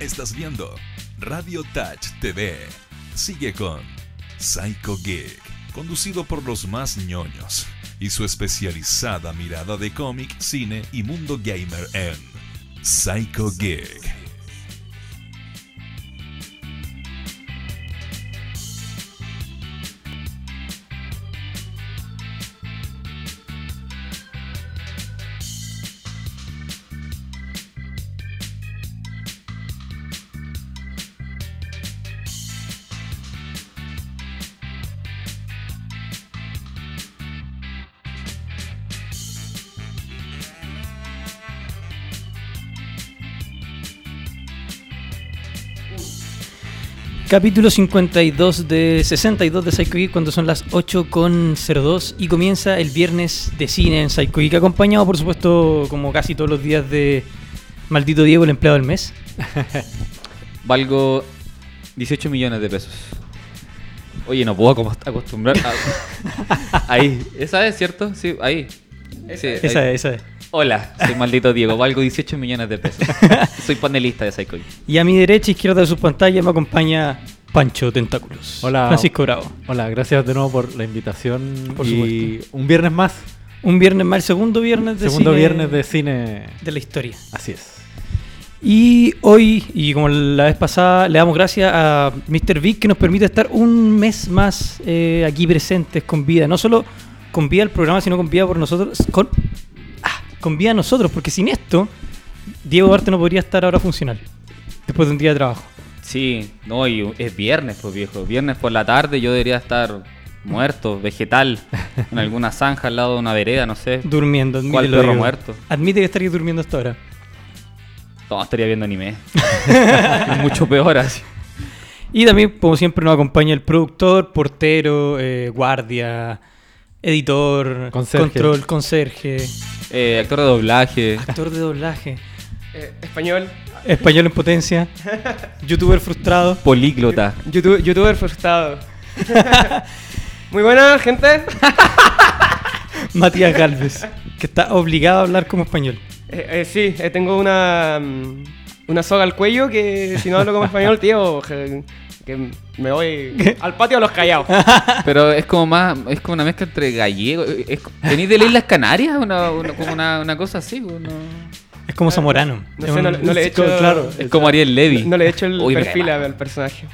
Estás viendo Radio Touch TV. Sigue con Psycho Geek, conducido por los más ñoños y su especializada mirada de cómic, cine y mundo gamer en Psycho Geek. Capítulo 52 de 62 de Psycho Geek cuando son las 8.02 y comienza el viernes de cine en Psycho Geek, acompañado por supuesto como casi todos los días de Maldito Diego, el empleado del mes. Valgo 18 millones de pesos. Oye, no puedo acostumbrar a... Ahí, esa es, ¿cierto? Sí, ahí. Sí, Esa ahí. es, esa es. Hola, soy maldito Diego, valgo 18 millones de pesos. Soy panelista de Psycho. Y a mi derecha, izquierda de su pantalla, me acompaña Pancho Tentáculos. Hola. Francisco Bravo. Hola, gracias de nuevo por la invitación. Por y un viernes más. Un viernes más, el segundo viernes de Segundo cine viernes de cine. de la historia. Así es. Y hoy, y como la vez pasada, le damos gracias a Mr. Vic que nos permite estar un mes más eh, aquí presentes con vida. No solo con vida al programa, sino con vida por nosotros. Con, con vida a nosotros, porque sin esto, Diego Arte no podría estar ahora funcional. Después de un día de trabajo. Sí, no, y es viernes, pues viejo. Viernes por la tarde yo debería estar muerto, vegetal, en alguna zanja al lado de una vereda, no sé. Durmiendo. ¿Cuál admítelo, perro muerto? Admite que estaría durmiendo hasta ahora. No, estaría viendo anime. Es Mucho peor así. Y también, como siempre, nos acompaña el productor, portero, eh, guardia, editor, Conserje. control, conserje, Eh, actor de doblaje. actor de doblaje, Eh, español, español en potencia, youtuber frustrado. Políglota. YouTube- youtuber frustrado. Muy buena, gente. Matías Galvez, que está obligado a hablar como español. Eh, eh, sí, eh, tengo una, mm, una soga al cuello que si no hablo como español, tío, que, me voy al patio a los callados. Pero es como más, es como una mezcla entre gallego. Es, ¿Venís de las Islas Canarias? Una, una- como una, una cosa así. ¿o no? Es como Zamorano. No es, sé, un, no, le- no le he hecho, claro. Es como Ariel Levy. no le he hecho el Uy, perfil al personaje.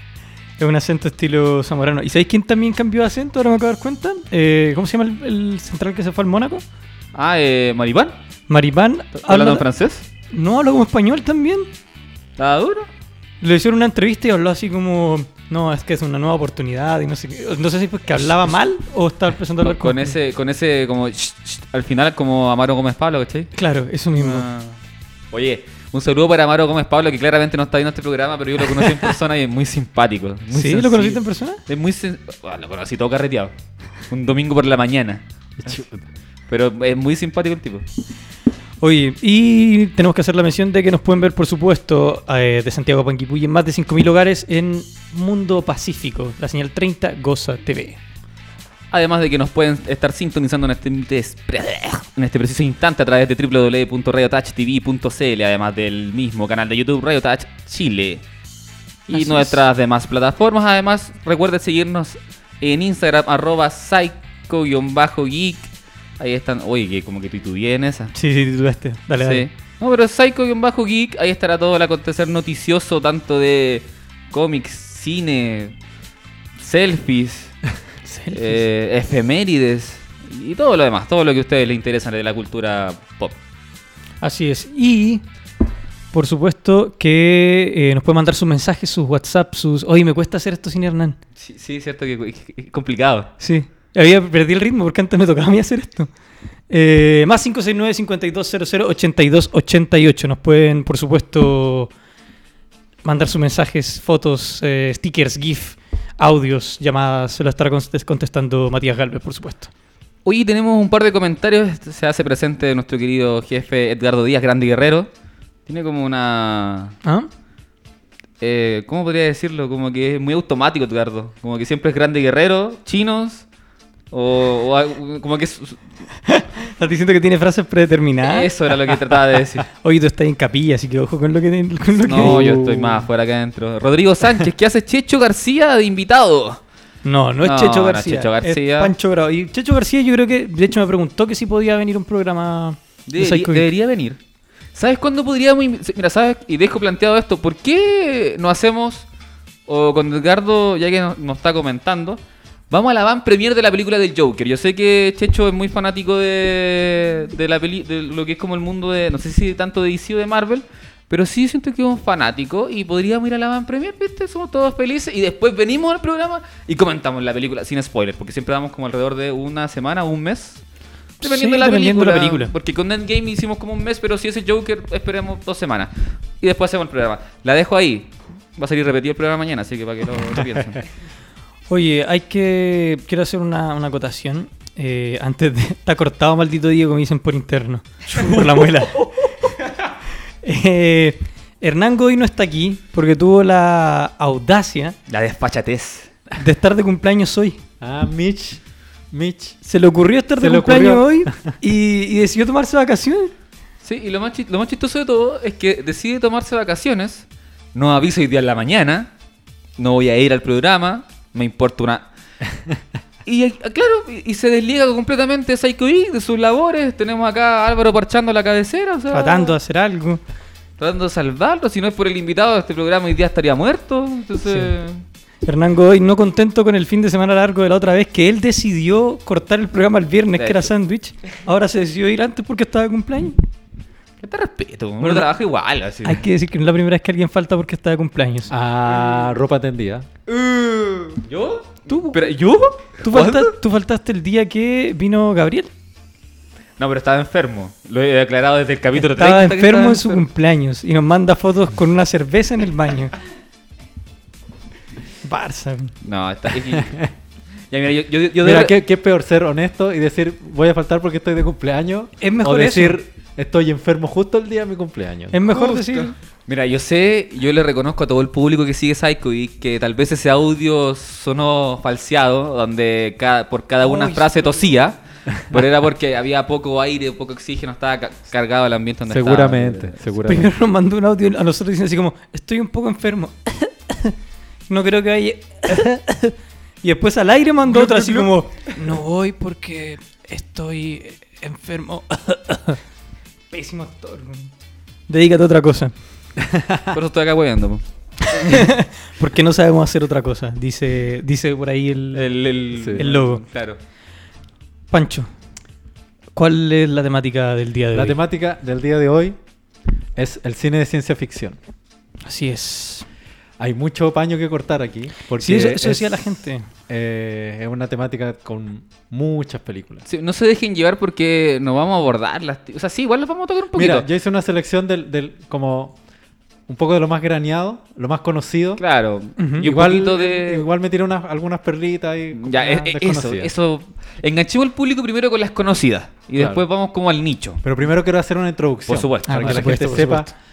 es un acento estilo Zamorano. ¿Y sabéis quién también cambió de acento? Ahora me acabo de dar cuenta. Eh, ¿Cómo se llama el, el central que se fue al Mónaco? Ah, eh, Maripán. Maripán. ¿Hablando habla- en francés? No, habla como español también. ¿Estaba duro? Le hicieron una entrevista y habló así como, no, es que es una nueva oportunidad y no sé qué. No sé si porque hablaba mal o estaba empezando a hablar Con, como- ese, con ese como sh- sh- al final como Amaro Gómez Pablo, ¿cachai? Claro, eso mismo. Ah. Oye, un saludo para Amaro Gómez Pablo, que claramente no está viendo este programa, pero yo lo conocí en persona y es muy simpático. muy ¿Sí? sencillo. ¿Lo conociste en persona? Es muy sen- Ah, lo conocí todo carreteado. Un domingo por la mañana. Pero es muy simpático el tipo. Oye, y tenemos que hacer la mención de que nos pueden ver, por supuesto, eh, de Santiago a Panguipulli en más de 5.000 hogares en Mundo Pacífico, la señal 30 Goza TV. Además de que nos pueden estar sintonizando en este, en este preciso instante a través de www.radiotouchtv.cl, además del mismo canal de YouTube Radio Touch Chile. Y Así es. nuestras demás plataformas. Además, recuerden seguirnos en Instagram, arroba psycho-geek. Ahí están. Oye, que como que titubeé en esa. Sí, sí, titulaste. Dale, dale. No, pero Psycho-Geek, ahí estará todo el acontecer noticioso, tanto de cómics, cine, selfies, Selfies. eh, efemérides y todo lo demás, todo lo que a ustedes les interesa de la cultura pop. Así es. Y, por supuesto, que eh, nos pueden mandar sus mensajes, sus WhatsApp, sus... Oye, me cuesta hacer esto sin Hernán. Sí, sí, es cierto que es complicado. Sí. Había perdí el ritmo porque antes me tocaba a mí hacer esto. Eh, más 569-5200-8288. Nos pueden, por supuesto, mandar sus mensajes, fotos, eh, stickers, GIF, audios, llamadas. Se lo estará contes- contestando Matías Galvez, por supuesto. Hoy tenemos un par de comentarios. Se hace presente nuestro querido jefe Edgardo Díaz, grande guerrero. Tiene como una. ¿Ah? eh, ¿Cómo podría decirlo? Como que es muy automático, Edgardo. Como que siempre es grande guerrero, chinos, O, o como que ¿Estás diciendo que tiene frases predeterminadas? eso era lo que trataba de decir. Oye, tú estás en capilla, así que ojo con lo que... Con lo que No, yo estoy más afuera que adentro. Rodrigo Sánchez, ¿qué hace Checho García de invitado? No, no es No, Checho no es García. Checho García. Es Pancho Bravo. Y Checho García yo creo que, de hecho, me preguntó que si podía venir un programa de Debería, Geek. debería venir. ¿Sabes cuándo podríamos.? Mira, ¿sabes? Y dejo planteado esto. ¿Por qué no hacemos, o con Edgardo, ya que nos, nos está comentando, vamos a la van premier de la película del Joker? Yo sé que Checho es muy fanático de, de, la peli, de lo que es como el mundo de. No sé si tanto de DC o de Marvel. Pero sí siento que es un fanático y podríamos ir a la van premier, ¿viste? Somos todos felices y después venimos al programa y comentamos la película sin spoiler, porque siempre damos como alrededor de una semana o un mes Dependiendo, Sí, de, la dependiendo de película, la película. Porque con Endgame hicimos como un mes, pero si ese Joker esperemos dos semanas. Y después hacemos el programa. La dejo ahí. Va a salir repetido el programa mañana, así que para que lo, lo piensen. Oye, hay que. Quiero hacer una, una acotación. Eh, antes de. Está cortado, maldito Diego, me dicen por interno. por la muela. Eh, Hernán Goy no está aquí porque tuvo la audacia La desfachatez. de estar de cumpleaños hoy. Ah, Mitch. Mitch. Se le ocurrió estar de le cumpleaños ocurrió. hoy y, y decidió tomarse vacaciones. Sí, y lo más, chi- lo más chistoso de todo es que decide tomarse vacaciones. No avisa hoy día en la mañana. No voy a ir al programa. Me importa una. Y eh, claro, y, se desliga completamente de Psycho Geek, de sus labores. Tenemos acá a Álvaro parchando la cabecera. O sea, Tratando de hacer algo. tratando de salvarlo. Si no es por el invitado, este programa hoy día estaría muerto. Entonces, Hernán Godoy no contento con el fin de semana largo de la otra vez que él decidió cortar el programa el viernes, De que era sándwich. Ahora se decidió ir antes porque estaba de cumpleaños. ¿Qué te respeto? Uno Bueno, trabaja igual. Así. Hay que decir que no es la primera vez que alguien falta porque está de cumpleaños. Ah, ropa tendida. ¿Yo? ¿Tú? ¿Pero yo? ¿Tú, ¿Cuándo? falta- tú faltaste el día que vino Gabriel. No, pero estaba enfermo. Lo he declarado desde el capítulo 30. Estaba que enfermo estaba en su cumpleaños y nos manda fotos con una cerveza en el baño. Barça. No, está. ya, mira, yo, yo, yo Mira, de- ¿qué, qué es peor ser honesto y decir voy a faltar porque estoy de cumpleaños? Es mejor o decir eso. Estoy enfermo justo el día de mi cumpleaños. Es mejor Justo. decir. Mira, yo sé, yo le reconozco a todo el público que sigue Psycho y que tal vez ese audio sonó falseado, donde cada- por cada una Uy, frase tosía, pero era porque había poco aire, poco oxígeno, estaba ca- cargado el ambiente donde Seguramente, estaba. seguramente. Primero nos mandó un audio a nosotros diciendo así como, estoy un poco enfermo. no creo que vaya. y después al aire mandó otra así como, no voy porque estoy enfermo. Pésimo actor. Dedícate a otra cosa. Por eso estoy acá hueveando. po. Porque no sabemos hacer otra cosa, dice, dice por ahí el, El, el, Sí. el logo. Claro. Pancho. ¿Cuál es la temática del día de La hoy? temática del día de hoy es el cine de ciencia ficción. Así es. Hay mucho paño que cortar aquí. Porque Sí, eso, eso es, decía la gente. eh, es una temática con muchas películas. Sí, no se dejen llevar porque no vamos a abordarlas. O sea, sí, igual las vamos a tocar un poquito. Mira, yo hice una selección del, del como un poco de lo más graneado, lo más conocido. Claro. Ujú. Y un igual, poquito de. igual me tiré unas, algunas perlitas y Ya, eh, eso, eso. Enganchemos al público primero con las conocidas. Y Claro. después vamos como al nicho. Pero primero quiero hacer una introducción. Por supuesto. Ah, Para por que la supuesto, gente sepa supuesto.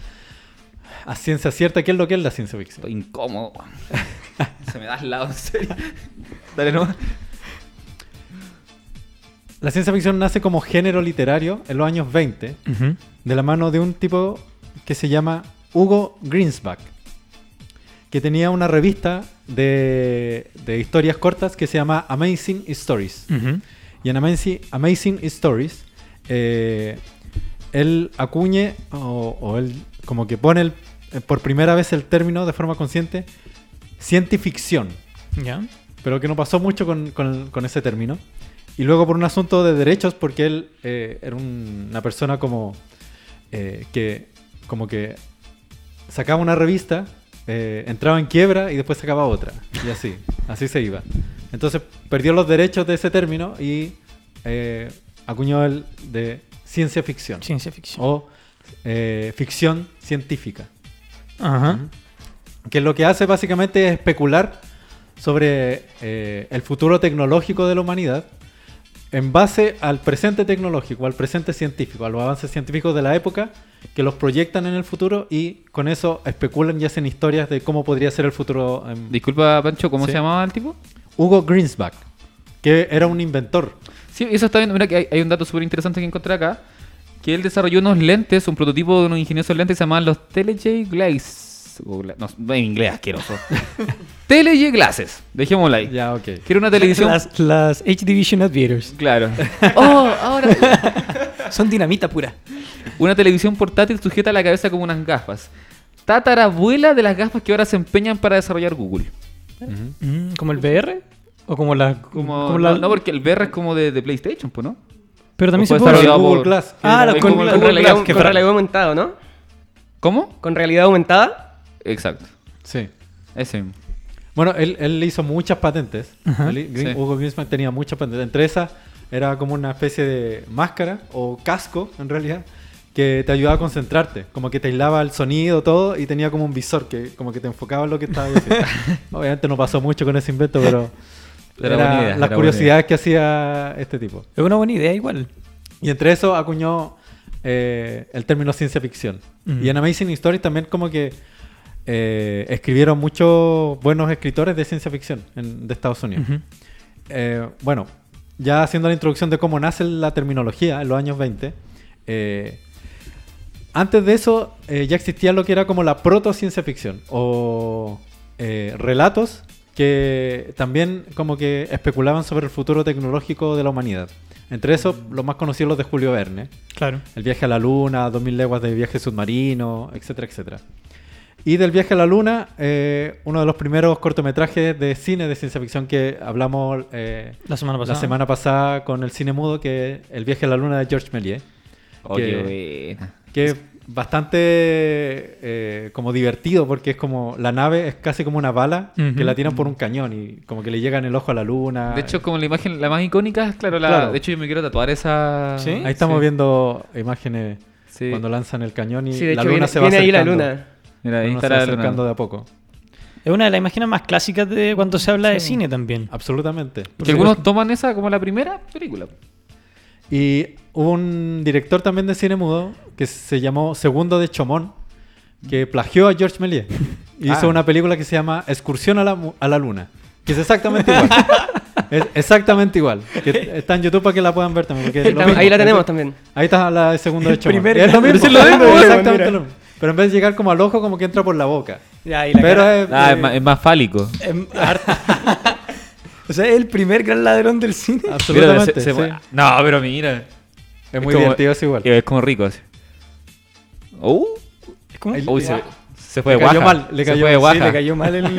A ciencia cierta qué es lo que es la ciencia ficción. Estoy incómodo. Se me da al lado, en serio. Dale, no. La ciencia ficción nace como género literario en los años 20 Ujú. de la mano de un tipo que se llama Hugo Greensback, que tenía una revista de, de historias cortas que se llama Amazing Stories. Y en Amazing, Amazing Stories, eh, él acuñe o, o él como que pone el- por primera vez el término de forma consciente cientificción, Ya. pero que no pasó mucho con, con- con ese término. Y luego por un asunto de derechos, porque él eh, era un- una persona como eh, que como que sacaba una revista, eh, entraba en quiebra y después sacaba otra. Y así, así se iba. Entonces perdió los derechos de ese término y eh, acuñó el de ciencia ficción Ciencia ficción. o eh, ficción científica. Ajá. Que lo que hace básicamente es especular sobre eh, el futuro tecnológico de la humanidad en base al presente tecnológico, al presente científico, a los avances científicos de la época que los proyectan en el futuro y con eso especulan y hacen historias de cómo podría ser el futuro. Disculpa, Pancho, ¿cómo Sí. se llamaba el tipo? Hugo Greensback. que era un inventor. Sí, eso está viendo. Mira que hay, hay un dato súper interesante que encontré acá. Que él desarrolló unos lentes, un prototipo de unos ingeniosos lentes que se llamaban los TeleJ Glaze. No, no, en inglés asqueroso. TeleJ Glasses. Dejémoslo ahí. Ya, ok. Que era una televisión. Las, las HD Vision Aviators. Claro. Oh, ahora. Son dinamita pura. Una televisión portátil sujeta a la cabeza como unas gafas. Tatarabuela de las gafas que ahora se empeñan para desarrollar Google. ¿Como el VR? ¿O como la...? Como, como la- no, no, porque el VR es como de, de PlayStation, pues, ¿no? Pero también o se puede estar Google por- Glass. Ah, la- con, con realidad, Glass, que con realidad aumentada, ¿no? ¿Cómo? Con realidad aumentada. Exacto. Sí. Ese mismo. Bueno, él, él hizo muchas patentes. Él- Green- Sí. Hugo Greenspan tenía muchas patentes. Entre esas era como una especie de máscara o casco, en realidad, que te ayudaba a concentrarte. Como que te aislaba el sonido, todo, y tenía como un visor que como que te enfocaba en lo que estaba haciendo. Obviamente no pasó mucho con ese invento, pero Era era buena idea, era las buena curiosidades que hacía este tipo. Es una buena idea igual. Y entre eso acuñó eh, el término ciencia ficción. Y en Amazing Stories también como que eh, escribieron muchos buenos escritores de ciencia ficción en- de Estados Unidos. Eh, bueno, ya haciendo la introducción de cómo nace la terminología en los años 20, eh, antes de eso ya existía lo que era como la proto-ciencia ficción o relatos que también como que especulaban sobre el futuro tecnológico de la humanidad. Entre esos, los más conocidos los de Julio Verne. Claro. El viaje a la luna, 2000 leguas de viaje submarino, etcétera, etcétera. Y del viaje a la luna, eh, uno de los primeros cortometrajes de cine de ciencia ficción que hablamos eh, La semana pasada. la semana pasada con el cine mudo, que es El viaje a la luna de George Méliès. Oh, Que-. Que bastante eh, como divertido porque es como la nave es casi como una bala que la tiran por un cañón y como que le llega en el ojo a la luna. De hecho, como la imagen, la más icónica, claro, la, Claro. de hecho yo me quiero tatuar esa... ¿Sí? ahí estamos viendo imágenes Sí. cuando lanzan el cañón y Sí, de la hecho luna viene, se va viene ahí la acercando. luna. Mira, ahí está se va la luna. acercando de a poco. Es una de las imágenes más clásicas de cuando se habla de cine también. Absolutamente. Que algunos toman esa como la primera película. Y hubo un director también de cine mudo que se llamó Segundo de Chomón, que plagió a George Méliès. Y Ah. hizo una película que se llama Excursión a la, a la Luna, que es exactamente igual. es exactamente igual. Que está en YouTube para que la puedan ver también. porque es lo Ahí la tenemos también. Ahí está la de Segundo de Chomón. es lo mismo. Es lo mismo, es exactamente mira. lo mismo. Pero en vez de llegar como al ojo, como que entra por la boca. Ya, y la Pero es, Ah, eh, es, más, es más fálico. Harta. o sea, es el primer gran ladrón del cine. absolutamente. Mira, se- se- sí. No, pero mira. Es muy como- divertido, es igual. Es como rico así. Uh, Es como- uy, se, se fue Le de cayó guaja. mal, le Se cayó- fue de sí, guaja. le cayó mal el...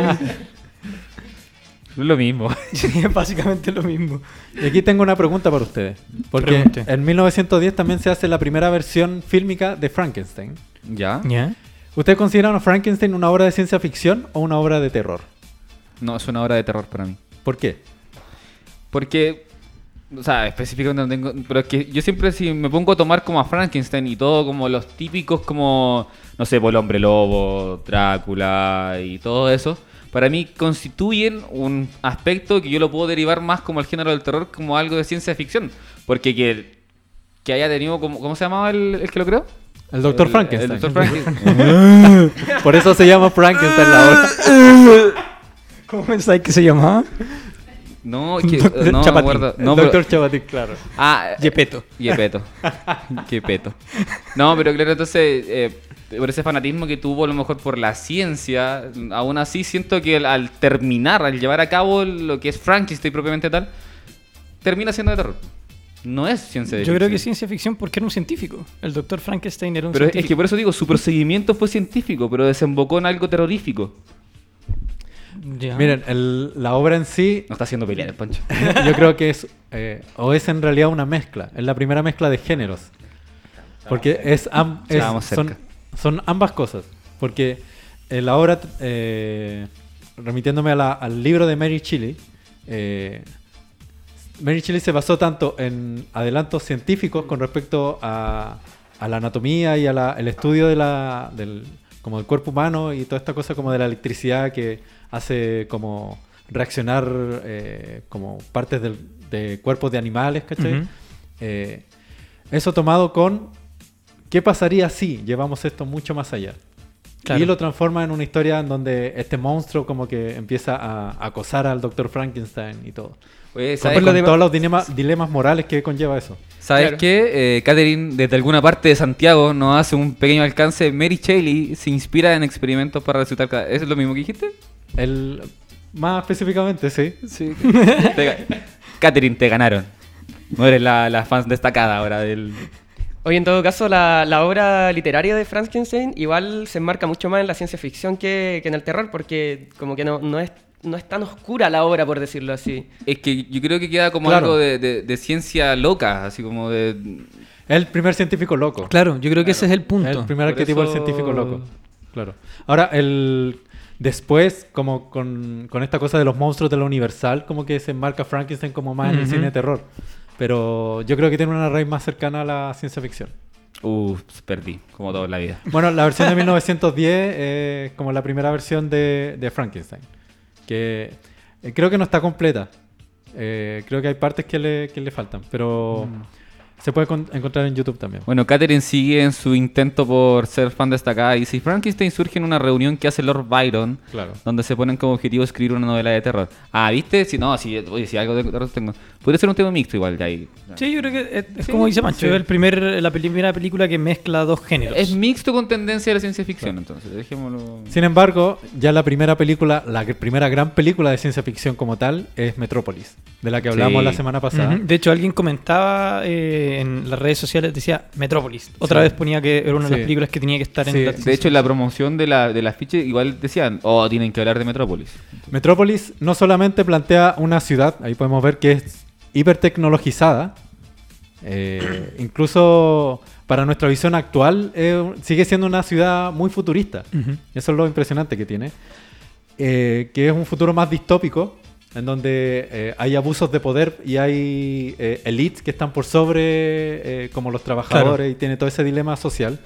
Es lo mismo. Sí, es básicamente lo mismo. Y aquí tengo una pregunta para ustedes. Porque Pregunte. en 1910 también se hace la primera versión fílmica de Frankenstein. ¿Ya? ¿Ya? ¿Ustedes consideran a Frankenstein una obra de ciencia ficción o una obra de terror? No, es una obra de terror para mí. ¿Por qué? Porque, o sea, específicamente no tengo. Pero es que yo siempre, si me pongo a tomar como a Frankenstein y todo, como los típicos, como, no sé, por el hombre lobo, Drácula y todo eso, para mí constituyen un aspecto que yo lo puedo derivar más como el género del terror, como algo de ciencia ficción. Porque que, que haya tenido, como, ¿cómo se llamaba el, el que lo creó? El Doctor El- Frankenstein. El Doctor Frankenstein. Por eso se llama Frankenstein la obra. ¿Cómo pensáis que se llamaba? No, que, Doctor no me Chapatín. acuerdo. El No, pero- Doctor Chavatic, claro. Ah, Yepeto. Yepeto. Yepeto. No, pero claro, entonces, eh, por ese fanatismo que tuvo a lo mejor por la ciencia, aún así siento que al, terminar, al llevar a cabo lo que es Frankenstein propiamente tal, termina siendo de terror. No es ciencia de Yo creo que es ciencia ficción porque era un científico. El doctor Frankenstein era un Pero es que científico. por eso digo, su procedimiento fue científico, pero desembocó en algo terrorífico. Miren, el- la obra en sí, No está haciendo pelear el pancho. yo creo que es, eh, o es en realidad una mezcla. Es la primera mezcla de géneros. Porque es, am- es- Estábamos son, ambas cosas. Porque eh, la obra, eh, remitiéndome a la- al libro de Mary Shelley, eh, Mary Shelley se basó tanto en adelantos científicos con respecto a, a la anatomía y al estudio de la, del, como del cuerpo humano y toda esta cosa como de la electricidad que hace como reaccionar eh, como partes del- de cuerpos de animales, ¿cachai? Eh, eso tomado con qué pasaría si llevamos esto mucho más allá. Claro. Y lo transforma en una historia en donde este monstruo como que empieza a acosar al doctor Frankenstein y todo. Oye, ¿sabes, con todos los dilemas, dilemas morales que conlleva eso. ¿sabes Claro. qué? Eh, Catherine, desde alguna parte de Santiago, nos hace un pequeño alcance. Mary Shelley se inspira en experimentos para resucitar cada... ¿Eso es lo mismo que dijiste? El, más específicamente, sí. Sí. Catherine, te ganaron. No eres la, la fan destacada ahora del... Oye, en todo caso, la, la obra literaria de Frankenstein igual se enmarca mucho más en la ciencia ficción que, que en el terror, porque como que no, no, es, no es tan oscura la obra, por decirlo así. Es que yo creo que queda como Claro. algo de, de- de ciencia loca, así como de... El primer científico loco. Claro, yo creo que ese es el punto. El primer Por arquetipo eso- del científico loco. Claro. Ahora, el después, como con, con esta cosa de los monstruos de la Universal, como que se enmarca Frankenstein como más en el cine de terror. Pero yo creo que tiene una raíz más cercana a la ciencia ficción. Uh, perdí, como todo en la vida. Bueno, la versión de 1910 es como la primera versión de, de Frankenstein. Que eh, creo que no está completa. Eh, creo que hay partes que le, que le faltan. Pero se puede con- encontrar en YouTube también. Bueno, Catherine sigue en su intento por ser fan destacada y si Frankenstein surge en una reunión que hace Lord Byron, Claro. donde se ponen como objetivo escribir una novela de terror. Ah, ¿viste? Si no, si, oye, si algo de terror tengo. Podría ser un tema mixto igual de ahí. Sí, yo creo que es, es Sí, como dice Mancho, sí. es el primer, la primera película que mezcla dos géneros. Es mixto con tendencia de la ciencia ficción, entonces, dejémoslo. Sin embargo, ya la primera película, la primera gran película de ciencia ficción como tal, es Metrópolis, de la que hablamos Sí. la semana pasada. Ujú. De hecho, alguien comentaba eh, en las redes sociales, decía Metrópolis. Otra Sí. vez ponía que era una de Sí. las películas que tenía que estar Sí. en la De hecho, en la promoción de la, de la afiche igual decían, oh, tienen que hablar de Metrópolis. Metrópolis no solamente plantea una ciudad, ahí podemos ver que es hipertecnologizada, eh, incluso para nuestra visión actual eh, sigue siendo una ciudad muy futurista. Eso es lo impresionante que tiene. Eh, que es un futuro más distópico, en donde eh, hay abusos de poder y hay eh, elites que están por sobre, eh, como los trabajadores, y tiene todo ese dilema social.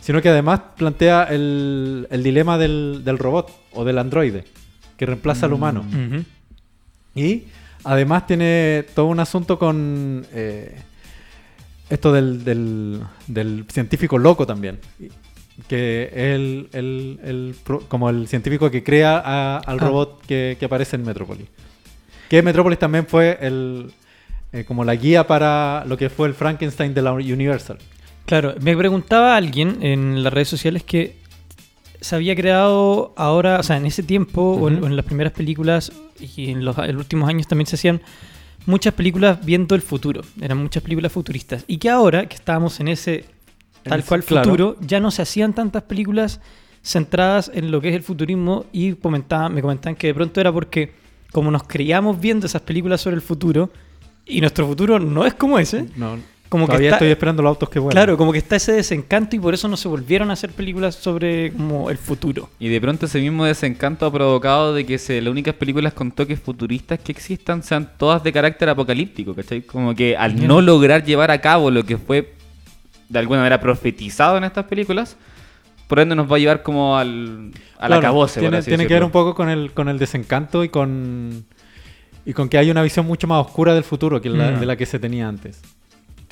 Sino que además plantea el, el dilema del, del robot o del androide, que reemplaza al humano. Ujú. Y además tiene todo un asunto con esto del, del- del científico loco también. Que es el, el- como el científico que crea a- al Ah. robot que, que aparece en Metrópolis. Que Metrópolis también fue el, eh, como la guía para lo que fue el Frankenstein de la Universal. Claro, me preguntaba alguien en las redes sociales que se había creado ahora, o sea, en ese tiempo o, en, Ujú. o en las primeras películas y en los, en los últimos años también se hacían muchas películas viendo el futuro, eran muchas películas futuristas. Y que ahora que estábamos en ese tal cual claro. futuro, ya no se hacían tantas películas centradas en lo que es el futurismo y comentaban, me comentaban que de pronto era porque como nos creíamos viendo esas películas sobre el futuro y nuestro futuro no es como ese, No, como que todavía está- estoy esperando los autos que vuelan. Claro, como que está ese desencanto y por eso no se volvieron a hacer películas sobre como el futuro. Y de pronto ese mismo desencanto ha provocado de que se, las únicas películas con toques futuristas que existan sean todas de carácter apocalíptico, ¿cachai? Como que al no lograr llevar a cabo lo que fue de alguna manera profetizado en estas películas, por ende nos va a llevar como al, al Claro, acabose. Tiene, tiene que ver un poco con el, con el desencanto y con, y con que hay una visión mucho más oscura del futuro que la, Mm. de la que se tenía antes.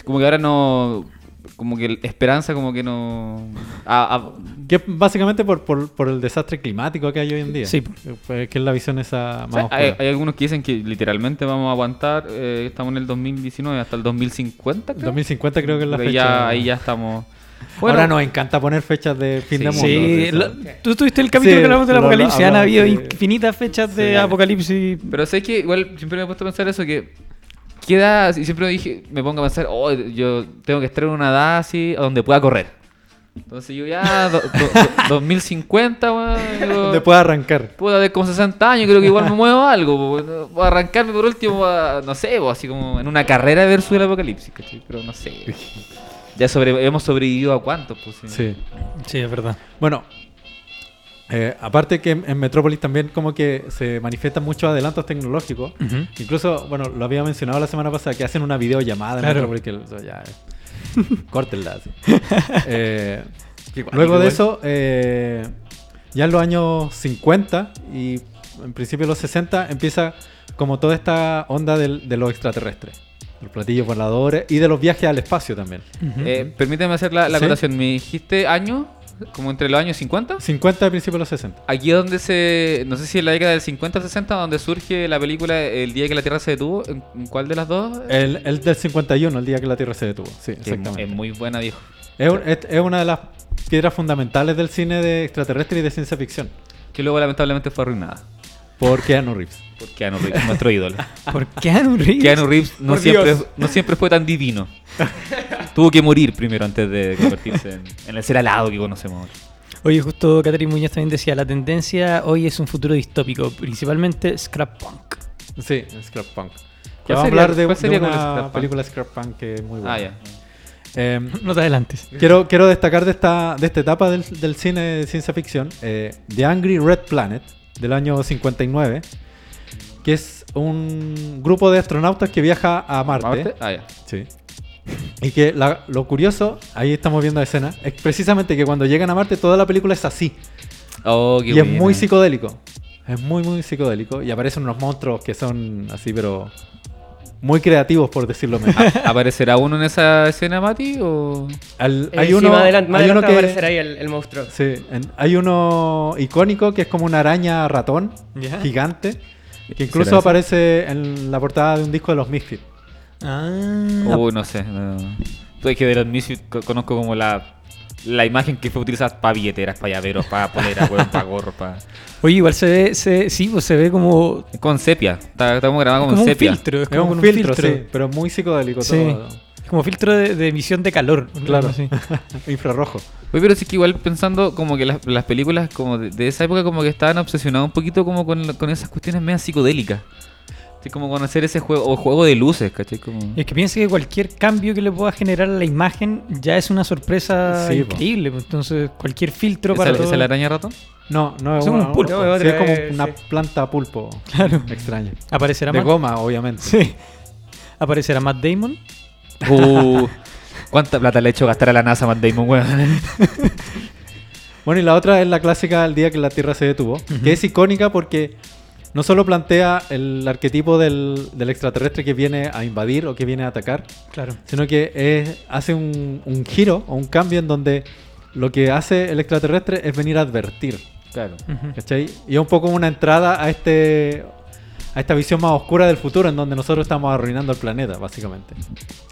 Como que ahora no... Como que esperanza como que no... ah, ah, Que básicamente por, por, por el desastre climático que hay hoy en día. Sí. Eh, Que es la visión esa o más sea, oscura. hay, hay algunos que dicen que literalmente vamos a aguantar, eh, estamos en el 2019 hasta el 2050, creo. 2050 creo que es la Porque fecha. ya, ahí ya estamos... Ahora nos encanta poner fechas de fin Sí. de mundo. Sí, lo- tú tuviste el capítulo Sí, que hablamos del apocalipsis. Han habido infinitas fechas de apocalipsis. Pero sé que igual siempre me he puesto a pensar eso que queda, y siempre dije, me pongo a pensar, oh, yo tengo que estar en una edad así a donde pueda correr. Entonces yo ya, do- do- do- 2050, weón, Donde pueda arrancar. puedo de como 60 años, creo que igual me muevo algo. Voy a arrancarme por último, a, no sé, así como en una carrera versus el apocalipsis, ¿cachai? Pero no sé. Ya sobre, hemos sobrevivido a cuántos, pues. sí. Sí. Sí, es verdad. Bueno, eh, aparte que en, en Metrópolis también como que se manifiestan muchos adelantos tecnológicos. Incluso, bueno, lo había mencionado la semana pasada, que hacen una videollamada Claro. en Metrópolis, que o sea, ya... córtenla. así. Eh, Igual, luego de eso, eh, ya en los años 50 y en principio los 60 empieza como toda esta onda del- de los extraterrestres. Los platillos voladores y de los viajes al espacio también. Eh, permíteme hacer la, la ¿Sí? acotación. ¿Me dijiste año? Como entre los años 50. 50 a principios de los 60. Aquí es donde se. No sé si en la década del 50 o 60, donde surge la película El día que la Tierra se detuvo. ¿En cuál de las dos? El, el del 51, el día que la Tierra se detuvo. Sí, es, exactamente. es muy buena, viejo. Es- es una de las piedras fundamentales del cine de extraterrestre y de ciencia ficción. Que luego lamentablemente fue arruinada. Por Keanu Reeves. Por Keanu Reeves, nuestro ídolo. ¿Por Keanu Reeves? Keanu Reeves no siempre, no siempre fue tan divino. Tuvo que morir primero antes de convertirse en, en el ser alado que conocemos ahora. Oye, justo Catherine Muñoz también decía, la tendencia hoy es un futuro distópico, principalmente scrap punk. Sí, Scrap Punk. ¿Cuál Ya vamos a hablar de, una Scrap Punk? película Scrap Punk que es muy buena. Ah, ya. Em, No te adelantes. quiero, quiero destacar de esta, de esta etapa del, del cine de ciencia ficción eh, The Angry Red Planet del año 59, que es un grupo de astronautas que viaja a Marte. ¿Marte? Ah, ya. Sí. Y que la- lo curioso, ahí estamos viendo la escena, es precisamente que cuando llegan a Marte toda la película es así. Oh, qué y es muy psicodélico. Es muy, muy psicodélico. Y aparecen unos monstruos que son así, pero muy creativos, por decirlo menos. ¿Aparecerá uno en esa escena, Mati? O... Al- Eh, hay sí, uno, más adelante, más hay uno adelante va a que- aparecer ahí el, el monstruo. Sí, en- hay uno icónico que es como una araña ratón gigante. Que ¿Será incluso ese? aparece en la portada de un disco de los Misfits. Ah, Uy, no sé. No. Tú es que de los Misfits co- conozco como la, la imagen que fue utilizada para billeteras, para llaveros, para poleras, para gorros, para... Oye, igual se ve, se, sí, pues se ve como, con sepia. Está, está como grabado como, como un sepia. filtro. Es Es como un con filtro, sí, pero muy psicodélico Sí. todo. Es como filtro de, de emisión de calor. Claro. Sí. Infrarrojo. Oye, pero sí que igual pensando como que las, las películas como de, de esa época como que estaban obsesionadas un poquito como con, con esas cuestiones medio psicodélicas. Así como conocer ese juego, o juego de luces, ¿cachai? Como... Y es que piense que cualquier cambio que le pueda generar a la imagen ya es una sorpresa Sí, increíble. pues, Entonces, cualquier filtro ¿Esa, para esa todo- es la araña ratón? No, no es Es como una- un pulpo. sí, es como una sí. planta pulpo. Claro. Extraña. aparecerá De Matt- goma, obviamente. Sí. Aparecerá Matt Damon. Uh, ¿Cuánta plata le ha hecho gastar a la NASA Matt Damon, weón? Bueno, y la otra es la clásica El día que la Tierra se detuvo, que es icónica porque no solo plantea el arquetipo del, del extraterrestre que viene a invadir o que viene a atacar, Claro. sino que es- hace un, un giro o un cambio en donde lo que hace el extraterrestre es venir a advertir. Claro. ¿Cachai? Y es un poco una entrada a este a esta visión más oscura del futuro en donde nosotros estamos arruinando el planeta, básicamente.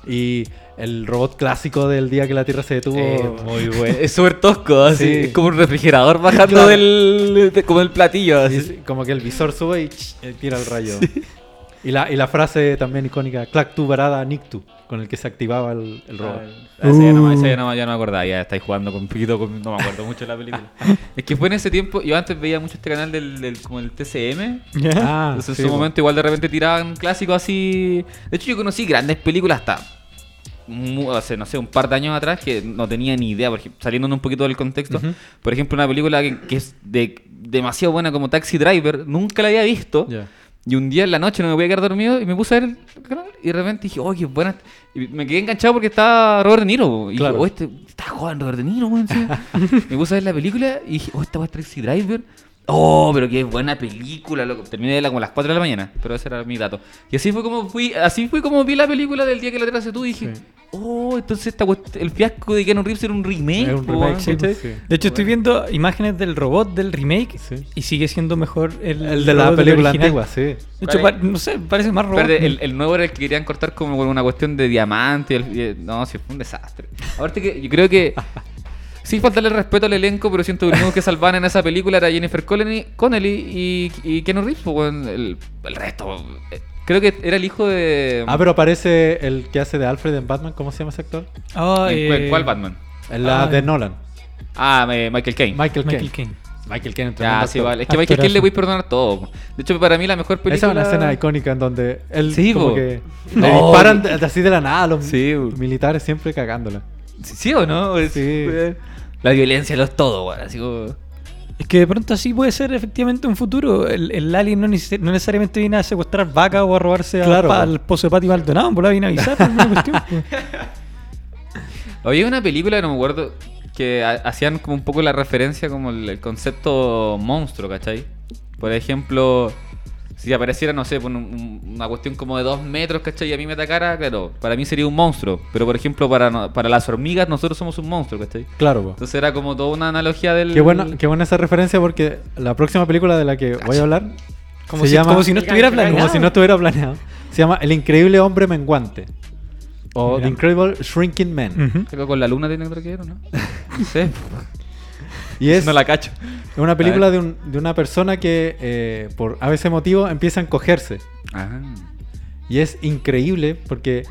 Y el robot clásico del día que la Tierra se detuvo. Eh, muy bueno. Es súper tosco, así. Sí. Es como un refrigerador bajando Claro. del. de- como el platillo, así. es como que el visor sube y ch, eh, tira el rayo. Y, la, y la frase también icónica, Clack tu varada Nictu, con el que se activaba el, el robot. Ah, esa ya no, Uh. esa ya no, ya no me acordaba, ya estáis jugando con poquito, con- no me acuerdo mucho de la película. es que fue en ese tiempo, yo antes veía mucho este canal del, del- como el TCM. ¿Ya? Ah, Entonces sí, en su momento igual de repente tiraban clásicos así. De hecho yo conocí grandes películas hasta hace, no sé, un par de años atrás que no tenía ni idea, porque saliendo un poquito del contexto. Ujú. Por ejemplo, una película que, que es de, demasiado buena como Taxi Driver, nunca la había visto. Ya. Y un día en la noche no me podía quedar dormido y me puse a ver el canal y de repente dije, oh, qué buena. Y me quedé enganchado porque estaba Robert De Niro. Y Claro. dije, oh, este, está joven Robert De Niro, weón. sí". me puse a ver la película y dije, oh, esta va a Taxi Driver. Oh, pero qué buena película, loco. Terminé de como a las 4 de la mañana, pero ese era mi dato. Y así fue como fui, así fue como vi la película del día que la Tierra se tú y dije, Sí. oh, entonces esta el fiasco de Keanu Reeves era un remake. Es un po, remake, weón, sí, ¿cachai? sí. De hecho, estoy viendo imágenes del robot del remake Sí. y sigue siendo mejor el, El de la película antigua, sí. De hecho, no sé, parece más robot. El, el nuevo era el que querían cortar como con una cuestión de diamante. y el- y el- no, sí, fue un desastre. Aparte que yo creo que. Sin faltarle el respeto al elenco, pero siento que lo único que salvaban en esa película era Jennifer Connelly, Connelly y, y Keanu Reeves. pues, el, el resto. eh, Creo que era el hijo de. Ah, pero aparece el que hace de Alfred en Batman, ¿cómo se llama ese actor? Ah, ¿En eh, cuál- ¿Cuál Batman? En la Ah, de Nolan. Ah, eh, Michael Caine. Michael Caine. Michael Caine. Michael Caine. Ya, tremendo sí, vale. Es que a Michael Caine le voy a perdonar todo. De hecho, para mí la mejor película. Esa es una escena icónica en donde él Sí, como que No. le disparan así de la nada a los Sí, militares siempre cagándola. ¿Sí, sí o no? Es- Sí. La violencia lo es todo, weón. Así como. Es que de pronto así puede ser efectivamente un futuro. El, el alien no, neces- no necesariamente viene a secuestrar vacas o a robarse a- Claro, pa- po. al pozo de Pati Maldonado. En volada viene a avisar. por una cuestión. Había una película, no me acuerdo, que ha- hacían como un poco la referencia como el, el concepto monstruo, ¿cachai? Por ejemplo, Si apareciera, no sé, un- un- una cuestión como de dos metros, ¿cachai? Y a mí me atacara, claro, para mí sería un monstruo. Pero por ejemplo, para, para las hormigas, nosotros somos un monstruo, ¿cachai? Claro, po. Entonces era como toda una analogía del. Qué buena, qué buena esa referencia porque la próxima película de la que voy a hablar Como, se si, llama como si no estuviera planeado. como si no estuviera planeado. Se llama El increíble hombre menguante o Mira. The Incredible Shrinking Man. Ujú. Creo que con la luna tiene que ver, ¿o ¿no? No sé. Y es no la cacho. es una película de, un- de una persona que eh, por a veces motivo empieza a encogerse. Ah. Y es increíble porque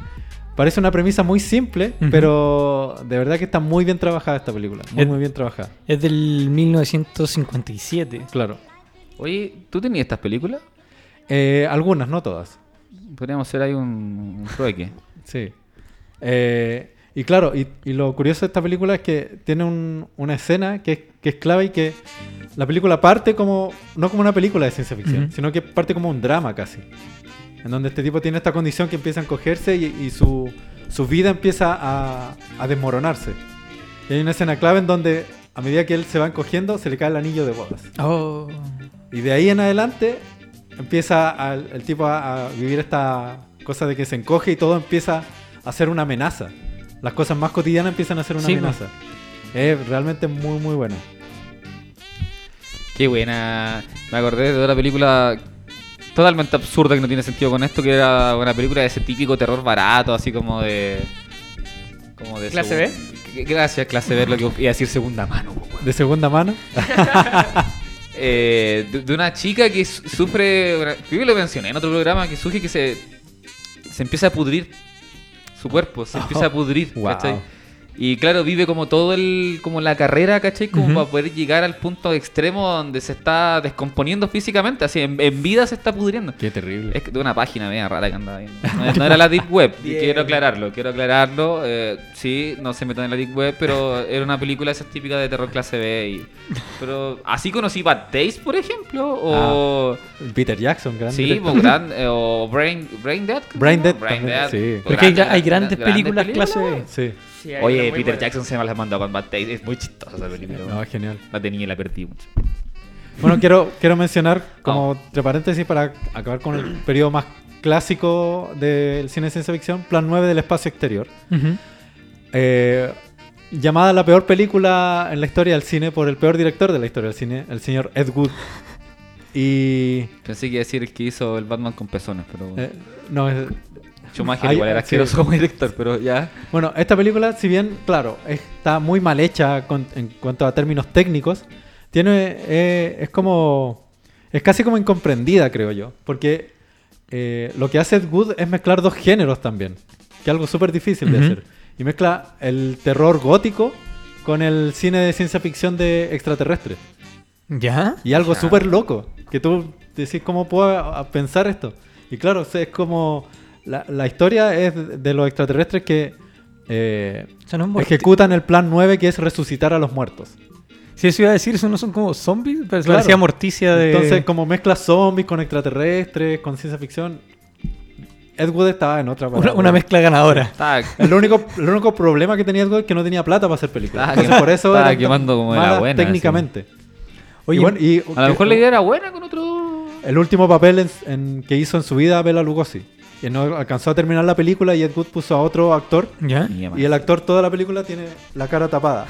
parece una premisa muy simple, pero de verdad que está muy bien trabajada esta película. Muy, Es- muy bien trabajada. Es del 1957. Claro. Oye, ¿tú tenías estas películas? Eh, algunas, no todas. Podríamos hacer ahí un, un trueque. Sí. Eh, y claro, y, y lo curioso de esta película es que tiene un- una escena que es, que es clave y que la película parte como, no como una película de ciencia ficción, sino que parte como un drama casi. En donde este tipo tiene esta condición que empieza a encogerse y, y su, su vida empieza a, a desmoronarse. Y hay una escena clave en donde a medida que él se va encogiendo se le cae el anillo de bodas. Oh. Y de ahí en adelante empieza al- el tipo a, a vivir esta cosa de que se encoge y todo empieza a ser una amenaza. Las cosas más cotidianas empiezan a ser una Sí, amenaza. Es realmente muy, muy buena. Qué buena. Me acordé de otra película totalmente absurda que no tiene sentido con esto, que era una película de ese típico terror barato, así como de. Como de ¿Clase segun- Gracias, clase B, lo que iba a decir segunda mano. De segunda mano. Eh, de, de una chica que su- sufre. Creo que lo mencioné en otro programa, que surge que se. Se empieza a pudrir. Su cuerpo se empieza a pudrir, Wow. ¿cachai? Y claro, vive como todo el. como la carrera, ¿cachai? Como Ujú. para poder llegar al punto extremo donde se está descomponiendo físicamente, así, en, en vida se está pudriendo. Qué terrible. Es que de una página media rara que andaba viendo. No, no era la Deep Web, y quiero aclararlo, quiero aclararlo. eh, sí, no se metan en la Deep Web, pero era una película esas típicas de terror clase B. y- pero así conocí Bad Taste, por ejemplo, o... Peter Jackson, gran sí, director. o, gran- eh, o Brain, Brain Dead. Brain Dead sí. Porque hay, gran- hay gran- grandes grandes películas películas, clase B. Sí. Sí, Oye, Peter buena. Jackson se me las mandó con Bad Taste. Es muy chistosa esa película. No, es genial. La tenía y la perdí mucho. Bueno, quiero, quiero mencionar, como entre paréntesis, para acabar con el periodo más clásico del cine de ciencia ficción, Plan 9 del espacio exterior. Ujú. Eh, llamada la peor película en la historia del cine por el peor director de la historia del cine, el señor Ed Wood. Y. Pensé que iba a decir el que hizo el Batman con pezones, pero... eh, no, es- Schumacher Ay, igual era sí. asqueroso como director, pero ya... Bueno, esta película, si bien, claro, está muy mal hecha con- en cuanto a términos técnicos, tiene eh, es como es casi como incomprendida, creo yo, porque eh, lo que hace Ed Wood es mezclar dos géneros también, que es algo súper difícil de hacer, y mezcla el terror gótico con el cine de ciencia ficción de extraterrestres, ¿Ya? y algo súper loco, que tú decís, ¿cómo puedo pensar esto? Y claro, es como... La, la historia es de- los extraterrestres que eh, no ejecutan el plan 9 que es resucitar a los muertos. Si eso iba a decir, eso no son como zombies, pero Claro. parecía morticia de... Entonces, como mezcla zombies con extraterrestres, con ciencia ficción, Ed Wood estaba en otra una, una mezcla ganadora. El único, el único problema que tenía Ed Wood es que no tenía plata para hacer películas. Estaba Entonces, por eso estaba quemando como malas buena, técnicamente. Oye, y bueno, y- a lo mejor la idea era buena con otro... El último papel en- en- que hizo en su vida Bela Lugosi. Que no alcanzó a terminar la película y Ed Wood puso a otro actor. Y el actor toda la película tiene la cara tapada.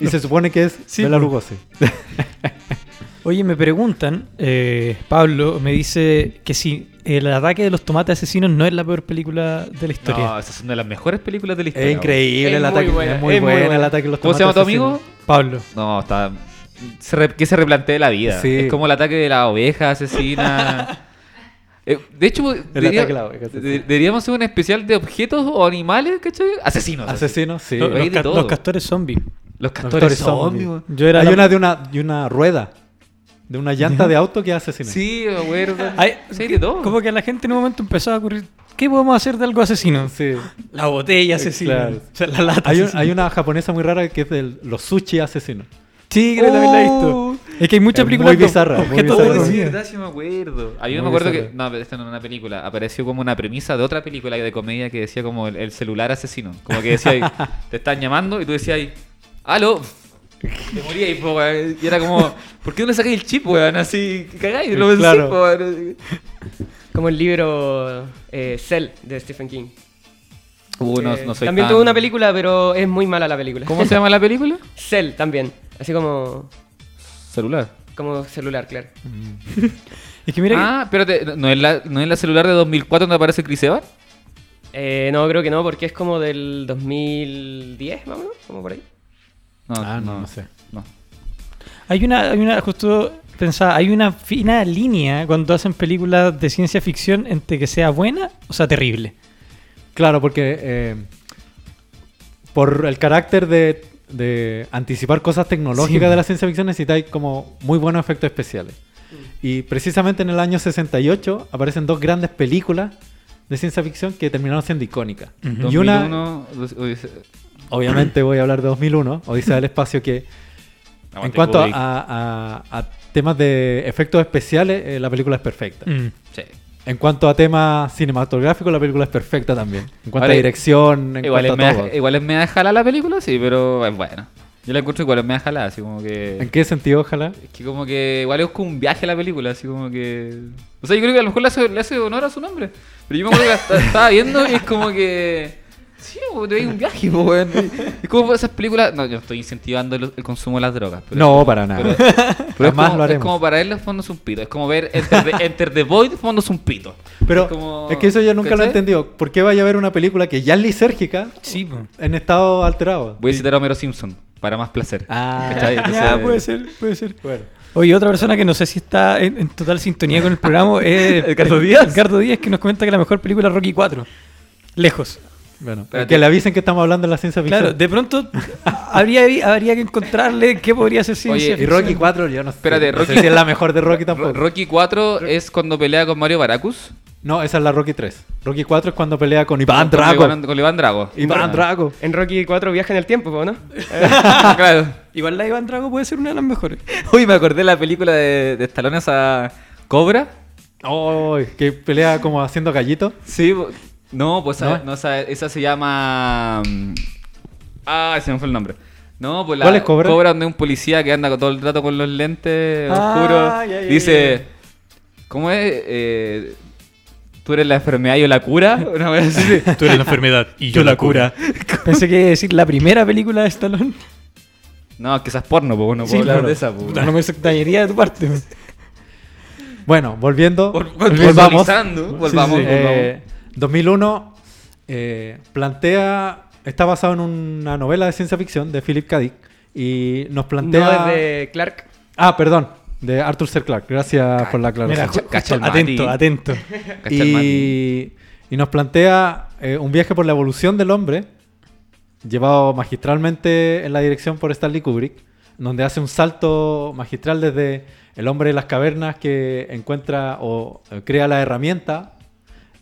Y se supone que es Sí, Bela pues. Lugosi. Oye, me preguntan, eh, Pablo me dice que si el ataque de los tomates asesinos no es la peor película de la historia. No, esas son de las mejores películas de la historia. Es increíble Es el ataque. buena, es muy es buena el ataque de los ¿Cómo se llama tu tomates amigo? Pablo. No, está... se re- que se replantee la vida. Sí. Es como el ataque de la oveja asesina. Eh, de hecho, debería- de asesina. de- deberíamos hacer un especial de objetos o animales, ¿cachai? Asesinos. Asesinos, sí. Los, Hay los de ca- todo. los castores zombies. Los Castores zombies. weón. Yo era Hay la- una de una, y una rueda. De una llanta de auto que es asesino. Sí, acuerdo. Sí, de todo. Como que a la gente en un momento empezó a ocurrir, ¿qué podemos hacer de algo asesino? Sí. La botella asesina. Claro. O sea, la lata Hay, un- asesina. hay una japonesa muy rara que es de los sushi asesinos. Sí, creo que también la he visto. Es que hay muchas Es películas muy de bizarra, muy bizarra. sí, verdad, sí me acuerdo. Yo Muy me acuerdo que. No, pero esta no era una película. Apareció como una premisa de otra película de comedia que decía como el, el celular asesino. Como que decía ahí, te están llamando y tú decías ahí, ¡Aló! Te moría y, po, weón. Y era como, ¿por qué no le sacáis el chip, weón? Así, cagáis, lo Claro. weón. Como el libro eh, Cell de Stephen King. Uh, no, Eh, no soy también tan- tuvo una película, pero es muy mala la película. ¿Cómo se llama la película? Cell también. Así como, Celular. como celular, claro. Es que mira, que- Ah, espérate, ¿no es, la, ¿no es la celular de 2004 donde aparece Chris Evans? Eh, no, creo que no, porque es como del 2010, más o menos, como por ahí. No, Ah, no, no sé. no. hay una, hay una, justo pensaba, hay una fina línea cuando hacen películas de ciencia ficción entre que sea buena o sea terrible. Claro, porque eh, por el carácter de, de anticipar cosas tecnológicas Sí. de la ciencia ficción necesitáis como muy buenos efectos especiales. Y precisamente en el año 68 aparecen dos grandes películas de ciencia ficción que terminaron siendo icónicas. Y una, 2001, dos- Odise- obviamente voy a hablar de 2001, Odisea del Espacio, que en cuanto a, Kubrick. a- a temas de efectos especiales, eh, la película es perfecta. Mm. Sí. En cuanto a temas cinematográficos, la película es perfecta también. En cuanto Ahora, a dirección, en Igual es, cuanto a todo. media, igual es media jalada la película, sí, pero es buena. Yo la encuentro igual es media jalada, así como que... ¿En qué sentido, ojalá? Es que como que igual es como un viaje a la película, así como que... O sea, yo creo que a lo mejor le hace, le hace honor a su nombre. Pero yo me acuerdo que la esta- estaba viendo y es como que... Sí, te veis un viaje, po, weón. Es como esas películas... No, yo estoy incentivando el, el consumo de las drogas. Pero No, es como- para nada. Pero, pero es, como, lo es como para él fumándose un pito. Es como ver Enter the, Enter the Void fumándose un pito. Pero Es como- es que eso yo nunca lo he entendido. ¿Por qué vaya a ver una película que ya es lisérgica Sí, en estado alterado? Voy a citar a Homero Simpson para más placer. Ah, Entonces- puede ser, puede ser. Bueno. Oye, otra persona que no sé si está en, en total sintonía con el programa es Edgardo Díaz. Edgardo Díaz, que nos comenta que la mejor película es Rocky 4. Lejos. Bueno, Espérate. que le avisen que estamos hablando de la ciencia ficción. Claro, de pronto habría, habría que encontrarle qué podría ser ciencia Oye, y Rocky 4, yo no sé. Espérate, no sé Rocky- si es la mejor de Rocky Ro- tampoco. Rocky 4 es cuando pelea con Mario Baracus. No, esa es la Rocky 3. Rocky 4 es cuando pelea con Iván Con Drago. Iván- Con Iván Drago. Iván Drago. En Rocky 4 viaja en el tiempo, po, ¿no? claro. Igual la Iván Drago puede ser una de las mejores. Uy, me acordé de la película de, de Stallone esa Cobra. Oh, que pelea como haciendo gallito. Sí, no, pues esa, ¿No? no, esa, esa se llama. Ah, se me fue el nombre. No, pues la ¿Cuál es Cobra? donde un policía que anda todo el rato con los lentes Ah, oscuros. dice. ¿Cómo es? Eh, ¿Tú eres la enfermedad y yo la cura? Una vez así. Tú eres la enfermedad y yo la cura. Pensé que iba a decir la primera película de Stallone. No, que esa es porno, pues no Sí, puedo hablar claro. de esa. pues. Puta, no me extrañaría de tu parte. Bueno, volviendo. Vol- volvamos. Contextualizando, volvamos, Sí, sí. volvamos. Eh, 2001 eh, plantea. Está basado en una novela de ciencia ficción de Philip K. Dick. Y nos plantea. No es de Clark. Ah, perdón. De Arthur C. Clarke. Gracias por la Mira, aclaración. cacha Mati. atento, atento. Y, y nos plantea eh, un viaje por la evolución del hombre, llevado magistralmente en la dirección por Stanley Kubrick, donde hace un salto magistral desde el hombre de las cavernas que encuentra o eh, crea la herramienta,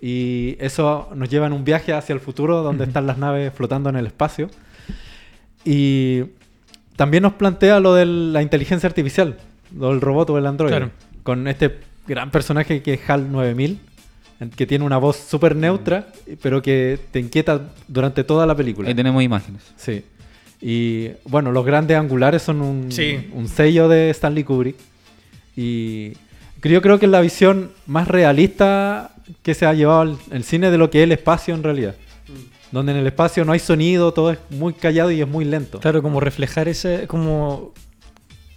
y eso nos lleva en un viaje hacia el futuro, donde están las naves flotando en el espacio. Y también nos plantea lo de la inteligencia artificial, lo del robot o el androide, Claro. con este gran personaje que es HAL 9000, en- que tiene una voz súper neutra, pero que te inquieta durante toda la película. Ahí tenemos imágenes. Sí. Y bueno, los grandes angulares son un, Sí. un sello de Stanley Kubrick. Y yo creo que es la visión más realista que se ha llevado el, el cine de lo que es el espacio en realidad. Donde en el espacio no hay sonido, todo es muy callado y es muy lento. Claro, como reflejar ese. Como.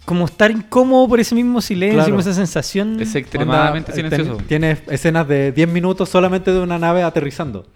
Como estar incómodo por ese mismo silencio, Claro. como esa sensación. Es extremadamente Onda, silencioso. ten- Tiene escenas de 10 minutos solamente de una nave aterrizando.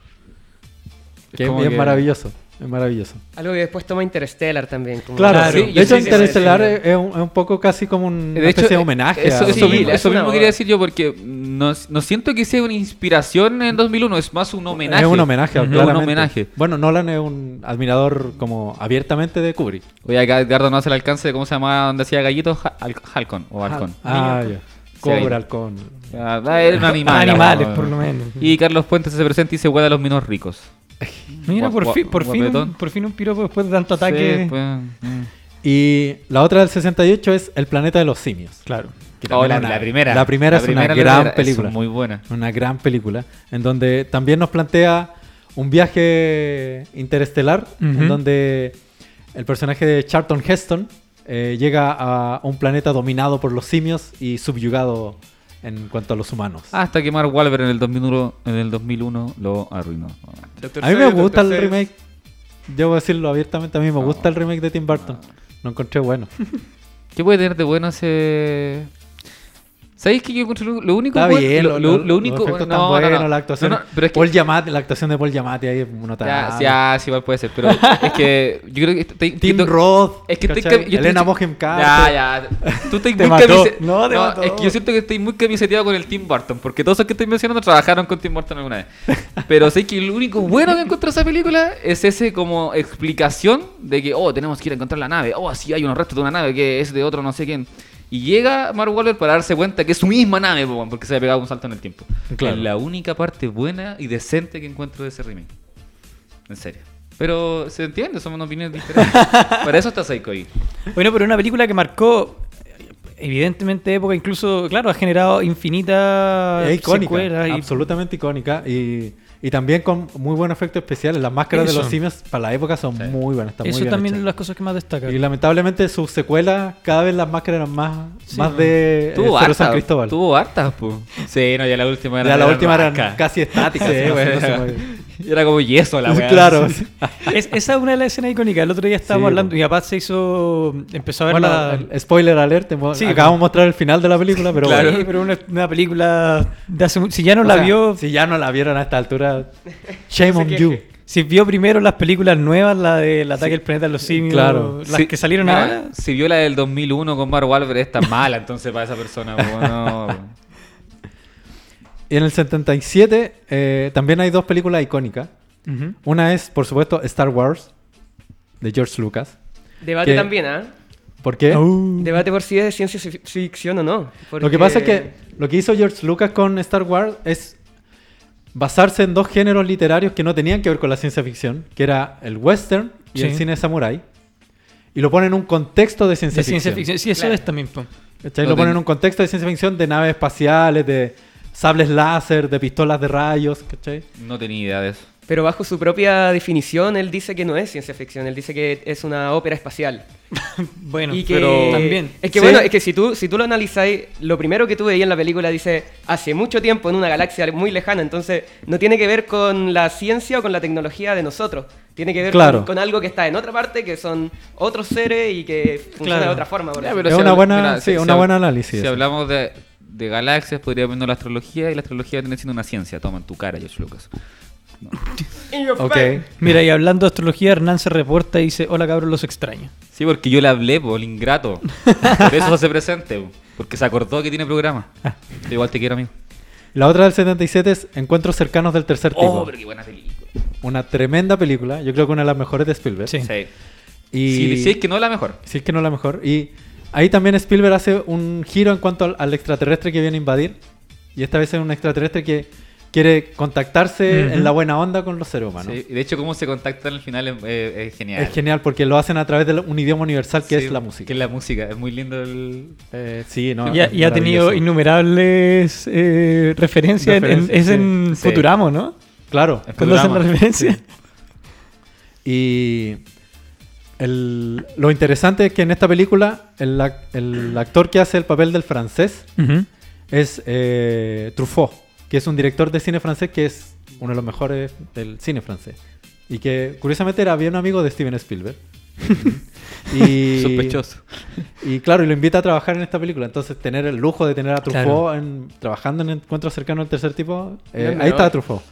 Es Que es, bien que- maravilloso. Es maravilloso. Algo que después toma Interstellar también. como- Claro, Claro, sí, de hecho sí, sí, sí. es, es un, es un poco casi como un, De una hecho, especie de eh, homenaje. Eso, a- eso Sí, mismo, es eso mismo quería decir yo porque no, no siento que sea una inspiración en 2001, es más un homenaje. Es un homenaje, Ujú. claramente. Un homenaje. Bueno, Nolan es un admirador como abiertamente de Kubrick. Oye, acá Edgardo no hace el alcance de cómo se llamaba donde hacía Hal- Halcón o Halcón. Ah, ya. Cobra, ahí. halcón. Ah, era un animal. Animales, por lo menos. Y Carlos Puentes se presenta y se hueá a los minos ricos. Mira, por, fin, por, fin, un, por fin un piropo después de tanto ataque. Sí, pues, mm. Y la otra del 68 es El planeta de los simios. Claro. Oh, la, una- la primera. La primera es una gran primera, película. Es muy buena. Una gran película. En donde también nos plantea un viaje interestelar. En donde el personaje de Charlton Heston eh, llega a un planeta dominado por los simios y subyugado en cuanto a los humanos. Hasta que Mark Wahlberg en el 2001, en el 2001 lo arruinó. A mí me gusta el remake. Debo decirlo abiertamente, a mí me No. gusta el remake de Tim Burton. Lo encontré bueno. ¿Qué puede tener de bueno ese...? ¿Sabéis que yo encontré lo, único Está bueno- bien, lo, lo- lo- único los no, tan no, buenos, no. la actuación. Pero es que, Paul Giamatti, la actuación de Paul Giamatti ahí notable. ya, sí, ah, sí, igual puede ser, pero es que yo creo que estoy, Tim Roth, Es que estoy yo Elena Mohem Ya, ya. Tú estás muy mató. camise- No, te mató. Es que yo siento que estoy muy camiseteado con el Tim Burton. Porque todos los que estoy mencionando trabajaron con Tim Burton alguna vez. Pero sé que lo único bueno que encuentro esa película es ese como explicación de que, oh, tenemos que ir a encontrar la nave. Oh, sí, hay unos restos de una nave que es de otro no sé quién. Y llega Mark Wahlberg para darse cuenta que es su misma nave, po, porque se había pegado un salto en el tiempo. Claro. Es la única parte buena y decente que encuentro de ese remake. En serio. Pero se entiende, somos opiniones diferentes. Para eso está Psycho ahí. Bueno, pero una película que marcó evidentemente época, incluso, claro, ha generado infinitas Es icónica, y- absolutamente icónica. Y, y también con muy buenos efectos especiales. Las máscaras de los simios para la época son Sí. muy buenas. Están muy Eso bien también es las cosas que más destacan. Y lamentablemente sus secuelas, cada vez las máscaras eran más, Sí, más de eh, Tuvo Cero San Cristóbal. Tuvo hartas, pues. Sí, no, ya la última era. ya la última eran casi estáticas. Sí, bueno, no era, como yeso la weá. claro. Es- esa es una de las escenas icónicas. El otro día estábamos Sí, hablando, po. mi papá se hizo, empezó a ver Bueno, la... spoiler alert, Sí, acabamos de mostrar el final de la película, pero Claro, bueno. pero una, una película de hace Si ya no O la sea, vio, Si ya no la vieron a esta altura, shame on you. si vio primero las películas nuevas, la del ataque del planeta de los simios, Claro. las Sí, que salieron ahora, Si vio la del 2001 con Mark Wahlberg, esta es mala, entonces para esa persona, pues, no. Y en el 77 eh, también hay dos películas icónicas. Una es, por supuesto, Star Wars, de George Lucas. Debate Que- también, ¿ah? ¿Por qué? Uh. Debate por si es de ciencia fi- ficción o no. Lo que pasa es que lo que hizo George Lucas con Star Wars es basarse en dos géneros literarios que no tenían que ver con la ciencia ficción, que era el western y Sí. el cine samurai. Y lo pone en un contexto de ciencia de ficción. ciencia ficción. Sí, eso Claro. es también. No Lo pone en un contexto de ciencia ficción de naves espaciales, de sables láser, de pistolas de rayos, ¿cachai? No tenía idea de eso. Pero bajo su propia definición, él dice que no es ciencia ficción, él dice que es una ópera espacial. Bueno, y que pero también. Es que Sí. bueno, es que si tú, si tú lo analizáis, lo primero que tú veías en la película dice hace mucho tiempo en una galaxia muy lejana, entonces no tiene que ver con la ciencia o con la tecnología de nosotros. Tiene que ver Claro. con, con algo que está en otra parte, que son otros seres y que funciona Claro. de otra forma. por Ya, decirlo. pero Es si una buena- sí, una buena análisis Si hablamos de, de galaxias, podría venir la astrología y la astrología viene siendo una ciencia. Toma en tu cara, George Lucas. In your Ok. face. Mira, y hablando de astrología, Hernán se reporta y dice: Hola cabros, los extraño. Sí, porque yo le hablé, po, el ingrato. Por eso se hace presente, po, porque se acordó que tiene programa. Yo igual te quiero, amigo. La otra del 77 es Encuentros cercanos del tercer tipo. Oh, pero qué buena película. Una tremenda película, yo creo que una de las mejores de Spielberg. Sí. Sí. Y Si, si es que no es la mejor. si es que no la mejor. Y ahí también Spielberg hace un giro en cuanto al, al extraterrestre que viene a invadir. Y esta vez es un extraterrestre que quiere contactarse Ujú. en la buena onda con los seres humanos. Sí, y de hecho, cómo se contactan al final es, es- es genial. Es genial porque lo hacen a través de un idioma universal que Sí, es la música. Que es la música. Es muy lindo el... Eh, sí, no, y, ha, y ha tenido innumerables eh, referencias. en- en- es sí. en Sí. Futuramo, ¿no? Claro. Cuando hacen la referencia. Y el- lo interesante es que en esta película el, ac- el actor que hace el papel del francés es eh, Truffaut, que es un director de cine francés que es uno de los mejores del cine francés. Y que curiosamente era bien amigo de Steven Spielberg. y, Sospechoso. Y claro, y lo invita a trabajar en esta película. Entonces, tener el lujo de tener a Truffaut Claro. en- trabajando en encuentros cercanos al tercer tipo, eh, ahí está Truffaut.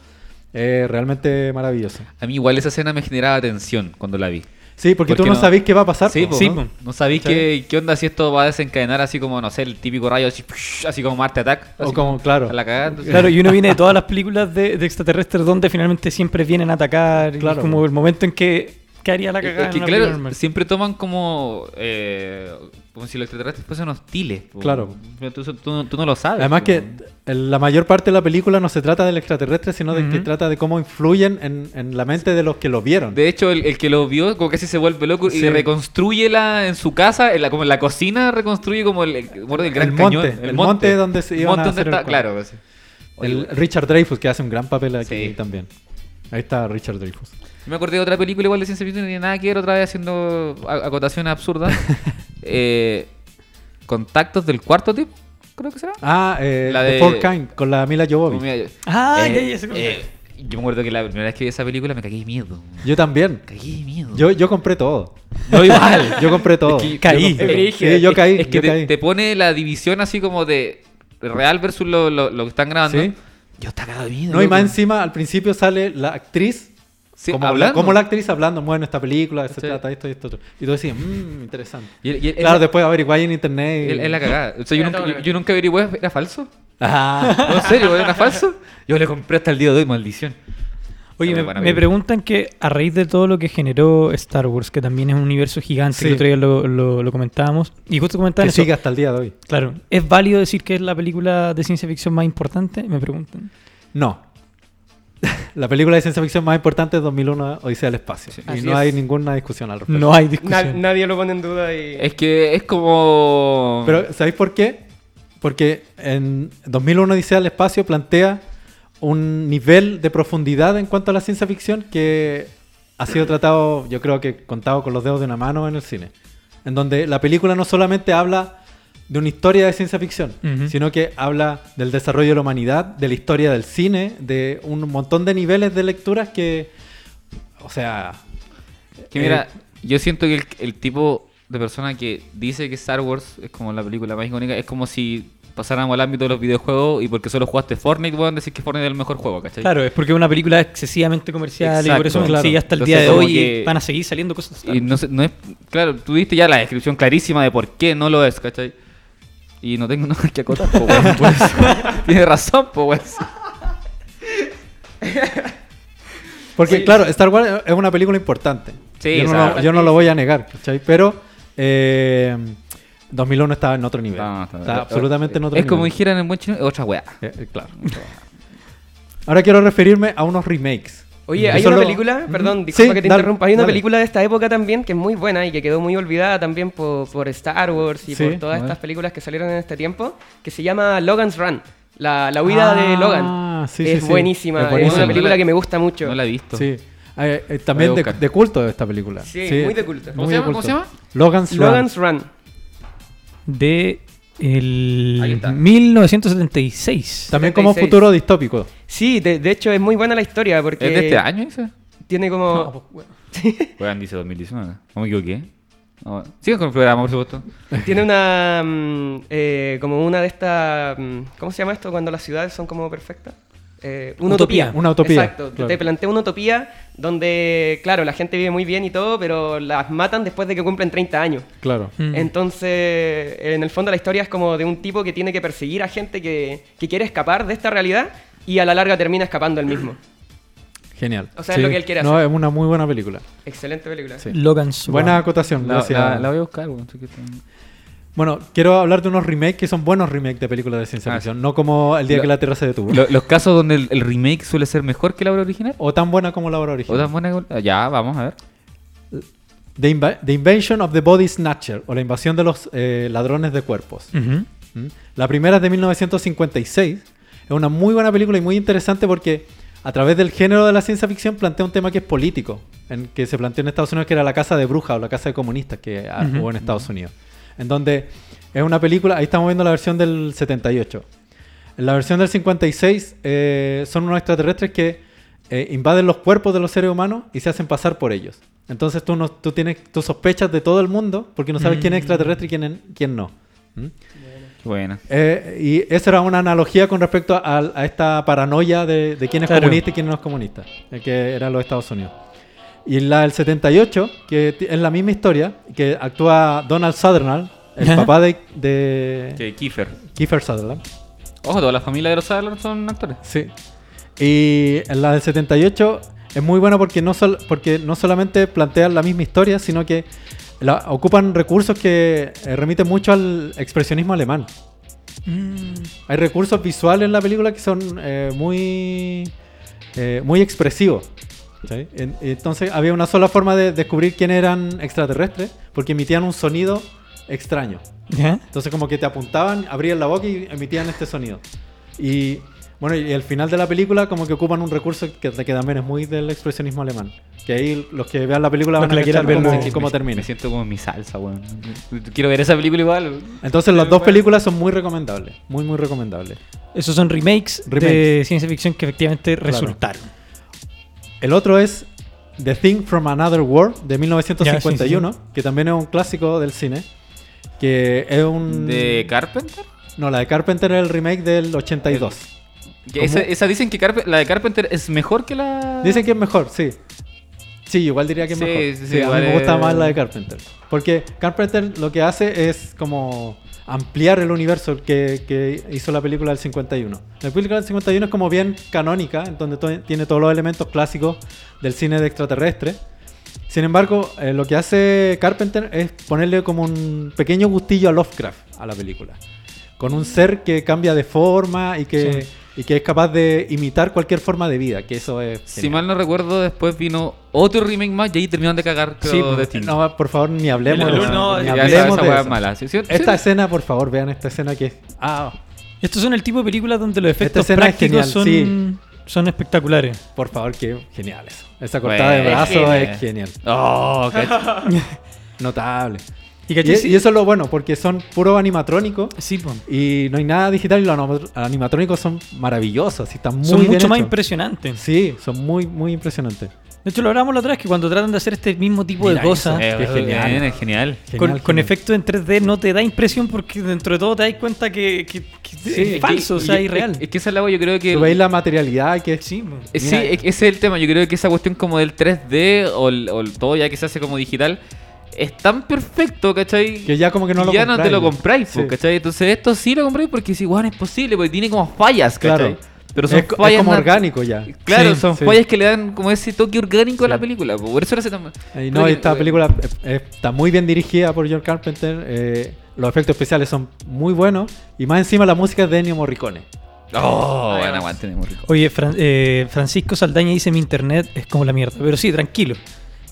Eh, realmente maravilloso. A mí igual esa escena me generaba tensión cuando la vi. Sí, porque tú no, no- sabés qué va a pasar. Sí, po, Sí, ¿no? No qué, qué onda si esto va a desencadenar así como, no sé, el típico rayo así, así como Marte Attack. O así como, claro. a la cagada, Claro, y uno viene de todas las películas de, de extraterrestres donde finalmente siempre vienen a atacar. y Claro. es como el momento en que, que haría la cagada. es que claro, siempre toman como eh, como si los extraterrestres fuesen hostiles. po. Claro. Pero Tú, tú- tú no lo sabes. Además po. que la mayor parte de la película no se trata del extraterrestre, sino de que Ujú. trata de cómo influyen en, en la mente de los que lo vieron. De hecho, el, el que lo vio como casi se vuelve loco y Sí. reconstruye la, en su casa, en la, como en la cocina, reconstruye como el, el, gran El cañón. monte, el monte donde se iban a monte hacer donde el está, claro. pues. El Richard Dreyfuss, que hace un gran papel aquí Sí. también. Ahí está Richard Dreyfuss. Me acordé de otra película igual de ciencia ficción, no tiene nada que ver otra vez haciendo a- acotaciones absurdas. eh, Contactos del cuarto tipo, creo que será. Ah, eh, La de- Four Kind, con la Mila Jovovich. Ah, eh, ya, ya cómo eh, Yo me acuerdo que la primera vez que vi esa película me cagué de miedo. Yo también. Cagué de miedo. Yo, yo compré todo. no igual. Yo compré todo. Es que- Caí. yo compré- Sí, yo caí. Es que yo te, caí. te pone la división así como de real versus lo, lo- lo que están grabando. Sí. Yo estaba cagado de miedo. No, y más encima, al principio sale la actriz. Sí, como, la, hablando. como la actriz hablando, bueno, esta película, se Sí. trata esto y esto otro. Y tú decías, mmm, interesante. Y, y- Claro, la- después averiguáis en internet. y- Es la cagada. O sea, yo, nunca, yo, una- yo nunca averigué, ¿era falso? Ah. No, en serio, ¿era falso? Yo le compré hasta el día de hoy, maldición. Oye, me, me preguntan que a raíz de todo lo que generó Star Wars, que también es un universo gigante, Sí. que el otro día lo, lo- lo comentábamos, y justo comentaban que eso. sigue hasta el día de hoy. Claro, ¿es válido decir que es la película de ciencia ficción más importante? Me preguntan. No. la película de ciencia ficción más importante es 2001, Odisea del Espacio. Y Así no es. hay ninguna discusión al respecto. No hay Na- discusión. nadie lo pone en duda y... Es que es como. Pero, ¿sabéis por qué? Porque en 2001 Odisea del Espacio plantea un nivel de profundidad en cuanto a la ciencia ficción que ha sido tratado, yo creo que contado con los dedos de una mano en el cine. En donde la película no solamente habla de una historia de ciencia ficción, sino que habla del desarrollo de la humanidad, de la historia del cine, de un montón de niveles de lecturas que, o sea, Que mira, Eh, yo siento que el, el tipo de persona que dice que Star Wars es como la película más icónica, es como si pasáramos al ámbito de los videojuegos y porque solo jugaste Fortnite, puedan decir que Fortnite es el mejor juego, ¿cachai? Claro, es porque es una película excesivamente comercial y por eso claro. sigue hasta el Entonces, día de hoy que- van a seguir saliendo cosas. Y no, sé- no es. Claro, tú diste ya la descripción clarísima de por qué no lo es, ¿cachai? Y no tengo nada que acotar, po, weón, pues. Tienes razón, pues, Porque, claro, Star Wars es una película importante. Sí, yo, no, lo, yo no lo voy a negar, ¿cachai? Pero eh, 2001 estaba en otro nivel. No, está, está- absolutamente en otro Es nivel. como dijeran en buen chino, es otra weá. Eh, eh, claro. Ahora quiero referirme a unos remakes. Oye, hay una película, perdón, disculpa Sí, que te dale, interrumpa, hay una dale. película de esta época también que es muy buena y que quedó muy olvidada también por, por Star Wars y Sí, por todas estas películas que salieron en este tiempo, que se llama Logan's Run, la, la huida de Ah, Logan. sí, sí, es, sí. buenísima, Es es, buenísima. una película No la- que me gusta mucho. No la he visto. Sí. Eh, eh, también de, de culto esta película. Sí, muy de culto. ¿Cómo muy se de llama? ¿Cómo se llama? Logan's, Run. Logan's Run. De el está. 1976. También como 76. futuro distópico. Sí, de, de hecho es muy buena la historia porque ¿Es de este año ese? tiene como... Weón, dice 2019. ¿No me equivoqué? No, Sigan con el programa, por supuesto. Tiene una. mm, eh, como una de estas. mm, ¿Cómo se llama esto cuando las ciudades son como perfectas? Eh, una Utopía. utopía. Una utopía, Exacto. claro. Te plantea una utopía donde, claro, la gente vive muy bien y todo, pero las matan después de que cumplen 30 años. Claro. Mm. Entonces, en el fondo la historia es como de un tipo que tiene que perseguir a gente que, que quiere escapar de esta realidad y a la larga termina escapando él mismo. Genial. O sea, es lo que él quiere No, hacer. es una muy buena película. Excelente película. Sí. Logan's Run. Buena acotación. La, gracias. la- la voy a buscar. Bueno, quiero hablar de unos remakes que son buenos remakes de películas de ciencia Ah, ficción, no como El día Lo- que la Tierra se detuvo. Lo- los casos donde el, el remake suele ser mejor que la obra original. O tan buena como la obra O original. tan buena ah, Ya, vamos a ver. The, Invasion of the Body Snatcher, o la invasión de los eh, ladrones de cuerpos. ¿Mm? La primera es de 1956. Es una muy buena película y muy interesante porque a través del género de la ciencia ficción plantea un tema que es político, en que se planteó en Estados Unidos que era la casa de brujas o la casa de comunistas que ah, hubo en Estados Unidos. En donde es una película, ahí estamos viendo la versión del 78. En la versión del 56 eh, son unos extraterrestres que eh, invaden los cuerpos de los seres humanos y se hacen pasar por ellos. Entonces tú, no, tú, tienes, tú sospechas de todo el mundo porque no sabes quién es Mm. extraterrestre y quién, no. ¿Mm? Qué buena. Eh, y esa era una analogía con respecto a, a esta paranoia de, de quién es Claro. comunista y quién no es comunista, que eran los Estados Unidos. Y la del 78, que es la misma historia, que actúa Donald Sutherland, el papá de, de Que Kiefer. Kiefer Sutherland. Ojo, toda la familia de los Sutherland son actores. Sí. Y en la del 78 es muy buena porque no, sol- porque no solamente plantean la misma historia, sino que la- ocupan recursos que eh, remiten mucho al expresionismo alemán. Mm. Hay recursos visuales en la película que son eh, muy, eh, muy expresivos. Entonces había una sola forma de descubrir quién eran extraterrestres, porque emitían un sonido extraño. Entonces como que te apuntaban, abrían la boca y emitían este sonido. Y Bueno, y el final de la película como que ocupan un recurso que, que también es muy del expresionismo alemán. Que ahí los que vean la película Los van a la quieran ver cómo, luego. cómo Me- termina. Me siento como en mi salsa, weón. Quiero ver esa película igual. Entonces las dos películas son muy recomendables. Muy, muy recomendables. Esos son remakes, de ciencia ficción que efectivamente resultaron. El otro es The Thing from Another World de 1951, Ya, sí, que también es un clásico del cine. Que es un... ¿De Carpenter? No, la de Carpenter es el remake del 82. Que esa, esa dicen que Carpe- la de Carpenter es mejor que la. Dicen que es mejor, sí. Sí, igual diría que es Sí, mejor. sí, Sí, sí, a mí me gusta más la de Carpenter. Porque Carpenter lo que hace es como ampliar el universo que, hizo la película del 51. La película del 51 es como bien canónica, en donde tiene todos los elementos clásicos del cine de extraterrestre. Sin embargo, eh, lo que hace Carpenter es ponerle como un pequeño gustillo a Lovecraft a la película. Con un ser que cambia de forma y que, y que es capaz de imitar cualquier forma de vida, que eso es... Si genial. mal no recuerdo, después vino otro remake más y ahí terminaron de cagar. creo, Sí, de pues, Thing. No, por favor, ni hablemos de el- eso. no, Ni hablemos esa de es eso. mala. ¿sí? ¿Sí? Esta escena, por favor, vean esta escena que es... Ah, Estos son el tipo de películas donde los efectos escena es prácticos genial, son, sí. son espectaculares. por favor, que genial eso. Esa cortada de brazo genial. es genial. Oh, cacha. Notable. Y, Y, ¿cachai? Sí, y eso es lo bueno, porque son puro animatrónico sí, po. y no hay nada digital y los anima- animatrónicos son maravillosos y están muy son bien mucho más impresionantes. Sí, son muy, muy impresionantes. De hecho, lo hablamos la otra vez que cuando tratan de hacer este mismo tipo Mira de cosas Eh, es genial. genial. Es genial. con, Genial, con efectos en 3D no te da impresión porque dentro de todo te das cuenta que, que- que es falso, o sea, y- irreal. Es, es que esa es la yo creo que. Tú veis la materialidad que es... Sí. Eh, Sí, es- ese es el tema. Yo creo que esa cuestión como del 3D o, el, o el todo ya que se hace como digital es tan perfecto, ¿cachai? Que ya como que no lo ya no te lo compráis, Sí. ¿cachai? Entonces esto sí lo compráis porque es igual es posible, porque tiene como fallas, ¿cachai? Claro. Pero son es, co- es fallas como orgánico ya. Claro, Sí, son sí. fallas que le dan como ese toque orgánico a la Sí. película. po, Por eso lo hace tan... Y no, esta película está muy bien dirigida por John Carpenter. eh, los efectos especiales son muy buenos. Y más encima la música es de Ennio Morricone. Oh, bueno, aguante. Oye, Fran- eh, Francisco Saldaña dice mi internet es como la mierda. Pero sí, tranquilo.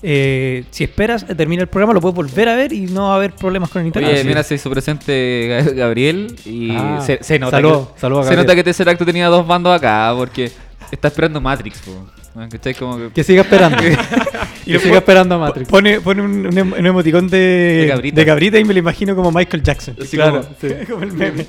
Eh, si esperas, termina el programa, lo puedes volver a ver y no va a haber problemas con el internet. Oye, mira, se hizo presente Ga- Gabriel y Ah, se, se nota saludo, que, saludo a se nota que Tesseract tenía dos bandos acá porque está esperando Matrix, que... Que siga esperando. que siga esperando a Matrix. Pone, pone un, un em- un emoticón de, De de, cabrita. cabrita. y me lo imagino como Michael Jackson. Así Claro, como- sí. como el meme.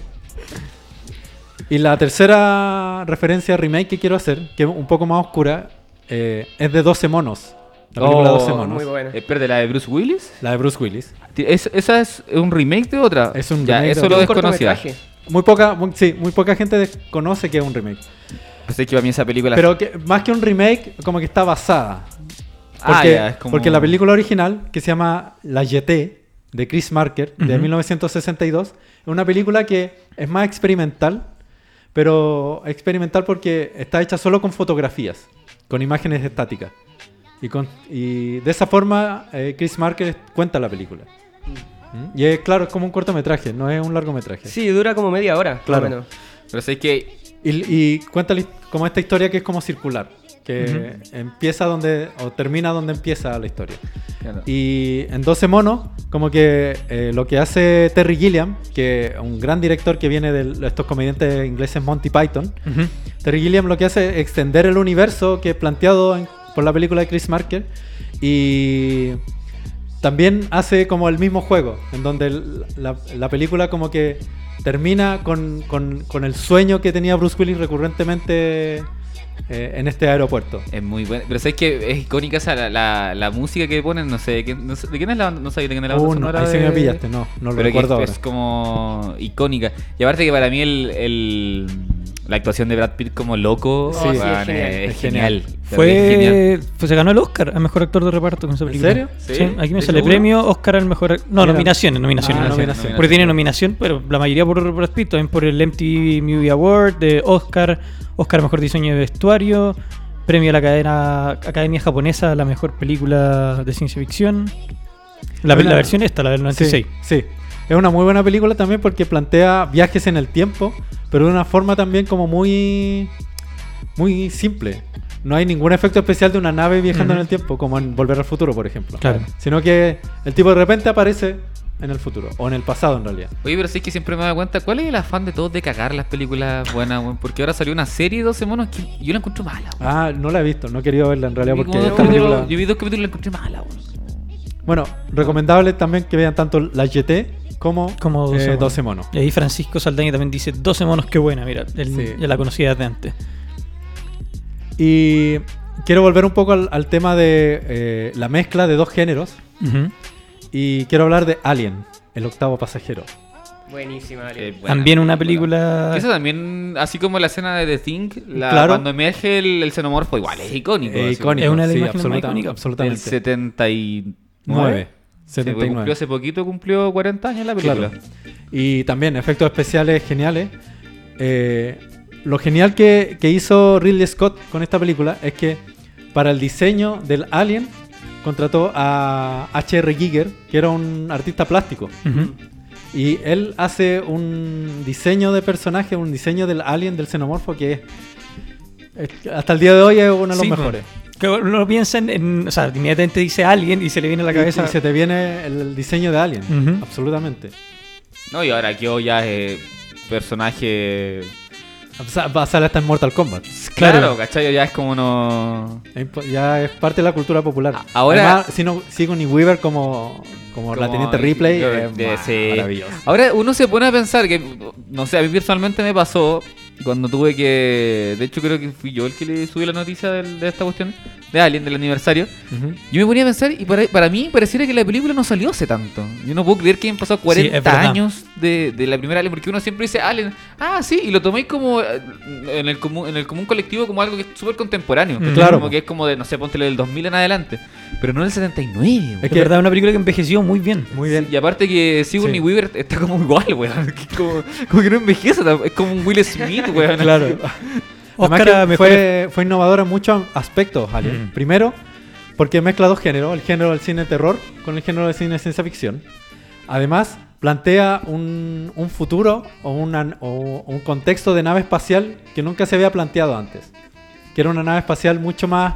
Y la tercera referencia remake que quiero hacer, que es un poco más oscura, eh, es de 12 monos. La película Oh, 12 monos. Muy buena. Eh, ¿la de Bruce Willis? La de Bruce Willis. ¿Es- ¿Esa es un remake de otra? Es un ya, remake de eso otra. lo Un desconocía. cortometraje. Muy poca, muy- sí, muy poca gente desconoce que es un remake. Pues es que para mí esa película... Pero que, más que un remake, como que está basada. Ah, Porque, ya, es como- porque la película original, que se llama La Jetée, de Chris Marker, de Ujú. 1962, es una película que es más experimental, pero experimental porque está hecha solo con fotografías, con imágenes estáticas. Y, con, y de esa forma eh, Chris Marker cuenta la película. ¿Mm? Y es claro, es como un cortometraje, no es un largometraje. Sí, dura como media hora. más o Claro. menos. Pero sé que... Y, y cuenta como esta historia que es como circular, que empieza donde, o termina donde empieza la historia. claro. Y en 12 monos, como que eh, lo que hace Terry Gilliam, que es un gran director que viene de estos comediantes ingleses Monty Python, Ujú. Terry Gilliam lo que hace es extender el universo que es planteado en- por la película de Chris Marker y también hace como el mismo juego, en donde la, la película como que termina con, con- con el sueño que tenía Bruce Willis recurrentemente eh, en este aeropuerto. Es muy buena. Pero sabes que es icónica esa, la, la, la música que ponen, no sé, de quién, no sé- ¿de quién es la banda? No sé de quién es la banda Uh, no, ahí de- me pillaste, no, no lo pero recuerdo es, ahora. es como icónica. Y aparte que para mí el, el- la actuación de Brad Pitt como loco Sí, weón, sí, es genial. es Es genial. Pero es genial. Fue, pues se ganó el Oscar al mejor actor de reparto con esa película. serio? Sí, Sí, aquí me ¿estás sale seguro? premio Oscar al mejor. No, Mira. nominaciones, nominaciones. Ah, nominaciones. Porque tiene nominación, pero la mayoría por Brad Pitt, también por el MTV Movie Award, de Oscar, Oscar mejor diseño de vestuario, premio a la cadena, Academia Japonesa a la mejor película de ciencia ficción. La versión esta, la del 96. Sí, sí. Es una muy buena película también porque plantea viajes en el tiempo, pero de una forma también como muy muy simple. No hay ningún efecto especial de una nave viajando en el tiempo, como en Volver al Futuro, por ejemplo. Claro. Sino que el tipo de repente aparece en el futuro, o en el pasado en realidad. Oye, pero sí que siempre me dado cuenta, ¿cuál es el afán de todos de cagar las películas buenas, weón? Porque ahora salió una serie de 12 monos que yo la encuentro mala, weón. Ah, no la he visto, no he querido verla en realidad porque esta película... Yo vi dos capítulos y la encontré mala, weón. Bueno, recomendable también que vean tanto la GT como, Como 12 eh, monos. 12 monos. Y ahí Francisco Saldaña también dice 12 monos, qué buena, mira, él Sí. ya la conocía desde antes. Y quiero volver un poco al, al tema de eh, la mezcla de dos géneros. Y quiero hablar de Alien, el octavo pasajero. Buenísima, Alien. buena También una película. Eso también, así como la escena de The Thing, la, Claro. cuando emerge el, el xenomorfo, igual es icónico. Eh, así, icónico, Es una de las sí, absoluta- icónicas. Del absolutamente. 79. 9. Sí, porque cumplió 79. hace poquito, cumplió 40 años la película. Claro. Y también efectos especiales geniales. Eh, lo genial que, que hizo Ridley Scott con esta película es que para el diseño del Alien contrató a H.R. Giger, que era un artista plástico. Y él hace un diseño de personaje, un diseño del alien, del xenomorfo, que es, hasta el día de hoy es uno de los Sí, mejores. Que uno piensa en, en- O sea, inmediatamente dice alguien y se le viene a la cabeza... Y, se te viene el diseño de alien, Ujú. absolutamente. No, y ahora que hoy ya es personaje. O sea, Va a salir hasta en Mortal Kombat. Claro, Claro. ¿cachai? Ya es como no. Ya es parte de la cultura popular. Ahora- Además, si no, Sigourney Weaver como, como, la Como- teniente Ripley de- es de- sí. maravilloso. Ahora uno se pone a pensar que, no sé, a mí personalmente me pasó cuando tuve que. De hecho, creo que fui yo el que le subí la noticia del- de, esta cuestión de Alien, del aniversario. Ujú. Yo me ponía a pensar y para, para mí pareciera que la película no salió hace tanto. Yo no puedo creer que hayan pasado es 40 verdad. años de, de la primera Alien, porque uno siempre dice Alien, ah, sí, y lo toméis como eh, en el común, en el común colectivo como algo que es súper contemporáneo. Mm. Claro. Como que es como de, no sé, ponte del 2000 en adelante. Pero no del 79. Es que verdad, una película que envejeció muy bien. Muy bien. Y aparte que Sigourney Sí. Weaver está como igual, weón. Como, como que no envejece, es como un Will Smith, weón. Claro. Oscar Además a que mejor fue, fue innovadora en muchos aspectos, Alien. Mm. Primero, porque mezcla dos géneros, el género del cine terror con el género del cine de ciencia ficción. Además, plantea un, un futuro o, una- o un contexto de nave espacial que nunca se había planteado antes. Que era una nave espacial mucho más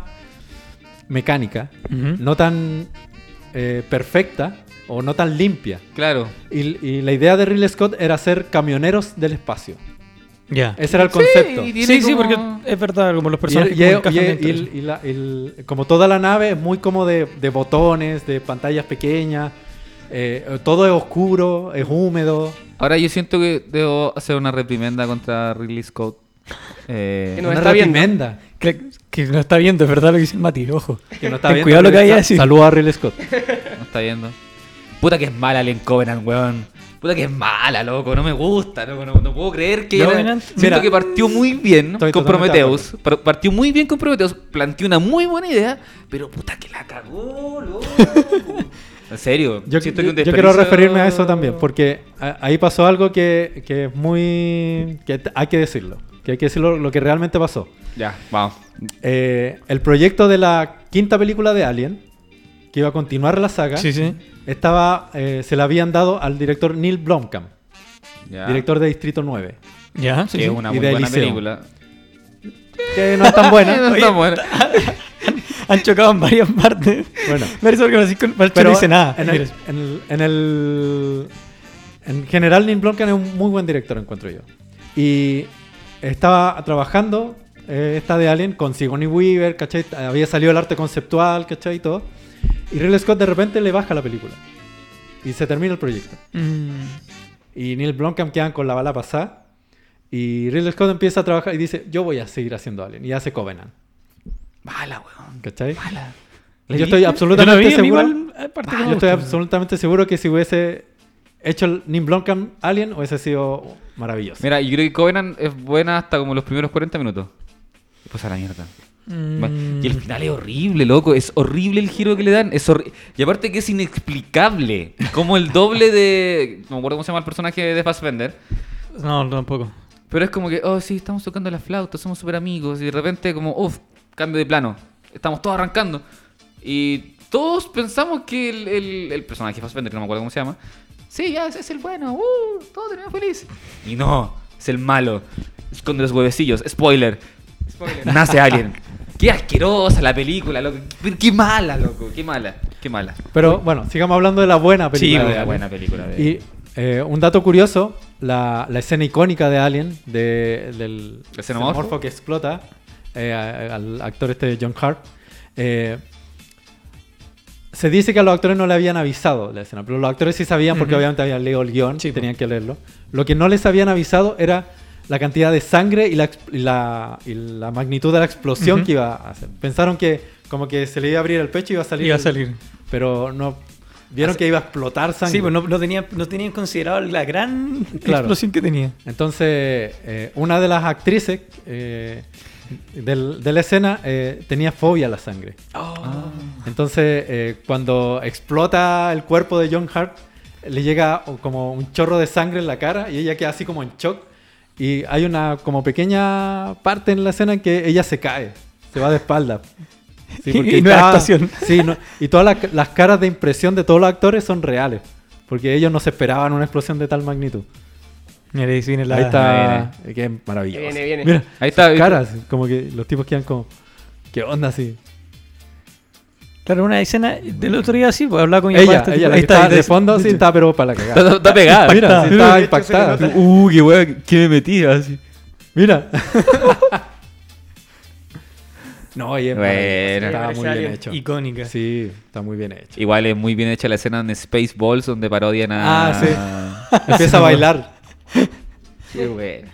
mecánica, no tan eh, perfecta o no tan limpia. Claro. Y, y la idea de Ridley Scott era ser camioneros del espacio. Ya. Ese era el concepto. Sí, sí, como- porque es verdad, como los personajes y- como y- encajan y- dentro de y- eso. y la- el- como toda la nave es muy como de, de botones, de pantallas pequeñas, eh, todo es oscuro, es húmedo. Ahora yo siento que debo hacer una reprimenda contra Ridley Scott. Eh, Que no una está viendo. reprimenda. Que, que no está viendo, es verdad lo que dice el Mati, ojo. Que no está viendo, cuidado lo que vaya a decir. Saludos a Ridley Scott. no está viendo. Puta que es mala Alien Covenant, weón. Puta que es mala, loco. No me gusta, loco. No, no puedo creer que... Covenant, Siento mira, que partió muy bien con Prometheus. Par- Partió muy bien con Prometheus. Planteó una muy buena idea. Pero puta que la cagó, loco. En serio. Yo, siento yo- un yo quiero referirme a eso también, porque a- ahí pasó algo que, que es muy... que hay que decirlo. Que hay que decirlo lo que realmente pasó. Ya, vamos. Eh, el proyecto de la quinta película de Alien, que iba a continuar la saga, Sí, sí. estaba, eh, se la habían dado al director Neil Blomkamp, Ya. director de Distrito 9. Ya, sí, Que sí. es una muy buena Eliseo. película. Que no es tan buena. No está buena. Han chocado en varias partes. bueno, Francisco no dice nada. En el, en el- en el- en general, Neil Blomkamp es un muy buen director, encuentro yo. Y estaba trabajando eh, esta de Alien con Sigourney Weaver, ¿cachai? Había salido el arte conceptual, ¿cachai? Y todo. Y Ridley Scott de repente le baja la película. Y se termina el proyecto. Mm, Y Neil Blomkamp quedan con la bala pasada. Y Ridley Scott empieza a trabajar y dice, yo voy a seguir haciendo Alien. Y hace Covenant. Mala, weón. ¿Cachai? Mala. Yo estoy Yo absolutamente vi, a mí seguro. igual, que me yo estoy absolutamente seguro que si hubiese hecho el Neil Blomkamp Alien, hubiese sido maravilloso. Mira, yo creo que Covenant es buena hasta como los primeros 40 minutos. Después a la mierda. Mm, Y el final es horrible, loco. Es horrible el giro que le dan. Es y aparte que es inexplicable. Como el doble de... No me acuerdo cómo se llama el personaje de Fassbender. No, tampoco. Pero es como que, oh, sí, estamos tocando la flauta, somos súper amigos. Y de repente como, uff, cambio de plano. Estamos todos arrancando. Y todos pensamos que el, el, el personaje de Fassbender, que no me acuerdo cómo se llama. Sí, ya, es el bueno. Uh, todos tenemos feliz. Y no, es el malo. Esconde los huevecillos. Spoiler. Nace alguien. Qué asquerosa la película, loco. Qué, qué mala, loco. Qué mala. Qué mala. Pero bueno, sigamos hablando de la buena película. Sí, de Alien. buena película. De... Y eh, un dato curioso, la, la escena icónica de Alien, de- del ¿El xenomorfo? que explota, eh, al actor este John Hart, eh, se dice que a los actores no le habían avisado la escena, pero los actores sí sabían porque obviamente habían leído el guion, Sí, tenían que leerlo. Lo que no les habían avisado era la cantidad de sangre y la, y la, y la magnitud de la explosión que iba a hacer. Pensaron que como que se le iba a abrir el pecho y iba a salir. Iba a el- salir. Pero no... Vieron que iba a explotar sangre. Sí, pues no, no, tenía, no tenían considerado la gran Claro. explosión que tenía. Entonces, eh, una de las actrices eh, del- de la escena eh, tenía fobia a la sangre. Ah. Entonces, cuando explota el cuerpo de John Hart, le llega como un chorro de sangre en la cara y ella queda así como en shock. Y hay una como pequeña parte en la escena en que ella se cae, se va de espalda. Sí, Y no es actuación. Sí, no- y todas las, las caras de impresión de todos los actores son reales, porque ellos no se esperaban una explosión de tal magnitud. Mira, ahí viene la... Ahí está. Qué maravilloso. Viene, viene. Mira, Ahí está, caras. Como que los tipos quedan como. ¿Qué onda así? Claro, una escena del otro día así, pues hablaba con mi Ella, papá, ella, la que está de fondo, sí está, pero para la cagada. está pegada. Mira, sí, está impactada. Uh, qué wea, ¿qué me metí así? Mira. no, oye, es Bueno. está muy bien hecho. Icónica. Sí, está muy bien hecho. Igual es muy bien hecha la escena en Spaceballs donde parodian a. Ah, sí. Empieza a bailar. Qué bueno.